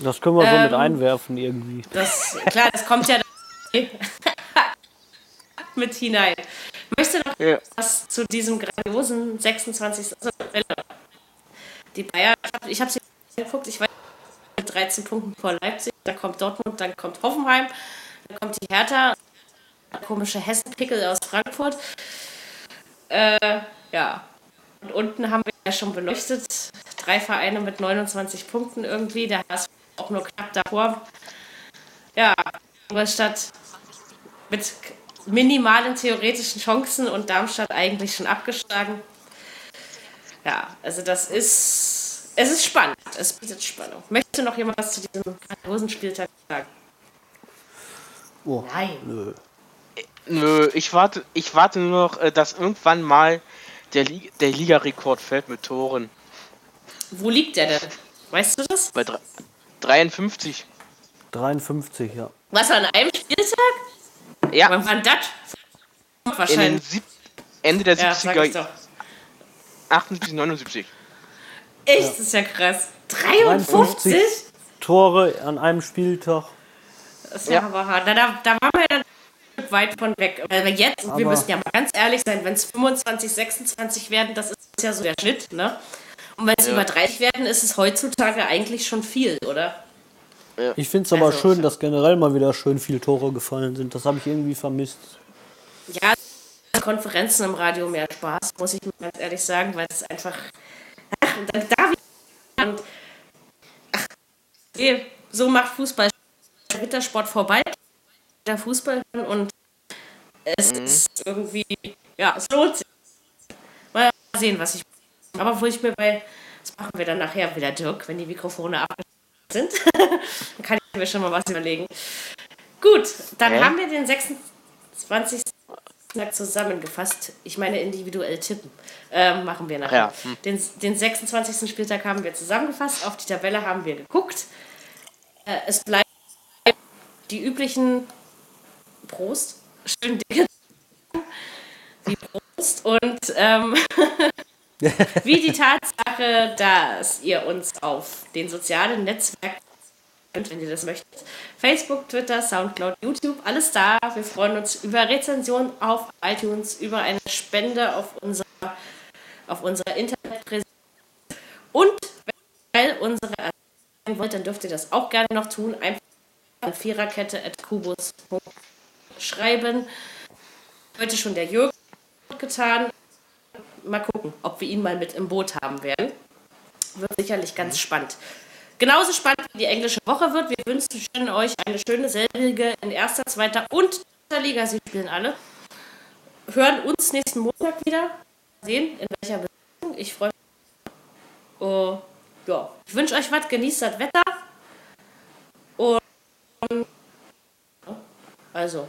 Das können wir so mit Ähm, einwerfen irgendwie. Das, klar, das kommt ja mit hinein. Ich möchte noch Ja. was zu diesem grandiosen 26. Welle. Die Bayern, ich habe sie geguckt, ich weiß mit 13 Punkten vor Leipzig, dann kommt Dortmund, dann kommt Hoffenheim, dann kommt die Hertha, komische Hessenpickel aus Frankfurt. Äh, ja. Und unten haben wir ja schon beleuchtet, drei Vereine mit 29 Punkten irgendwie, der HSV auch nur knapp davor. Ja, Ingolstadt mit minimalen theoretischen Chancen und Darmstadt eigentlich schon abgeschlagen. Ja, also das ist, es ist spannend, es bietet Spannung. Möchte noch jemand was zu diesem grandiosen Spieltag sagen? Oh, Nein. nö. Nö, ich warte, ich warte nur noch, äh, dass irgendwann mal der, Li der Ligarekord fällt mit Toren. Wo liegt der denn? Weißt du das? Bei dre- 53. 53, ja. Was an einem Spieltag? Ja, Wann war das? Wahrscheinlich. Ende der Ja, sag ich 70er, doch. 78, 79. Echt, das ist ja krass. 53? Tore an einem Spieltag. Das ist ja, Ja. aber hart. Da, da, da waren wir dann weit von weg. Aber jetzt, wir Aber- müssen ja mal ganz ehrlich sein, wenn es 25, 26 werden, das ist ja so der Schnitt, ne? Und wenn es Ja. über 30 werden, ist es heutzutage eigentlich schon viel, oder? Ich finde es aber Also- schön, dass generell mal wieder schön viele Tore gefallen sind. Das habe ich irgendwie vermisst. Ja, Konferenzen im Radio mehr Spaß, muss ich mir ganz ehrlich sagen, weil es einfach. Ach, und dann da wieder. Und, ach, nee, so macht Fußball der Wintersport vorbei. Der Fußball und es ist irgendwie. Ja, es lohnt sich. Mal sehen, was ich. Aber wo ich mir bei. Das machen wir dann nachher wieder, Dirk, wenn die Mikrofone abgeschlossen sind. dann kann ich mir schon mal was überlegen. Gut, dann Hä? haben wir den 26. Spieltag zusammengefasst. Ich meine individuell tippen. Ähm, machen wir nachher. Ja, hm. Den, den 26. Spieltag haben wir zusammengefasst. Auf die Tabelle haben wir geguckt. Äh, es bleiben die üblichen Prost, schönen Dinge. Wie Prost und ähm, wie die Tatsache, dass ihr uns auf den sozialen Netzwerken wenn ihr das möchtet. Facebook, Twitter, Soundcloud, YouTube, alles da. Wir freuen uns über Rezensionen auf iTunes, über eine Spende auf unserer, auf unserer Internetpräsenz. Und wenn ihr unsere erreichen wollt, dann dürft ihr das auch gerne noch tun. Einfach an Viererkette at kubus schreiben. Heute schon der Jürgen getan. Mal gucken, ob wir ihn mal mit im Boot haben werden. Wird sicherlich ganz spannend. Genauso spannend wie die englische Woche wird. Wir wünschen euch eine schöne selbige in erster, zweiter und dritter Liga. Sie spielen alle. Hören uns nächsten Montag wieder. Sehen, in welcher Beziehung. Ich freue mich. Oh, ja. Ich wünsche euch was. Genießt das Wetter. Und also,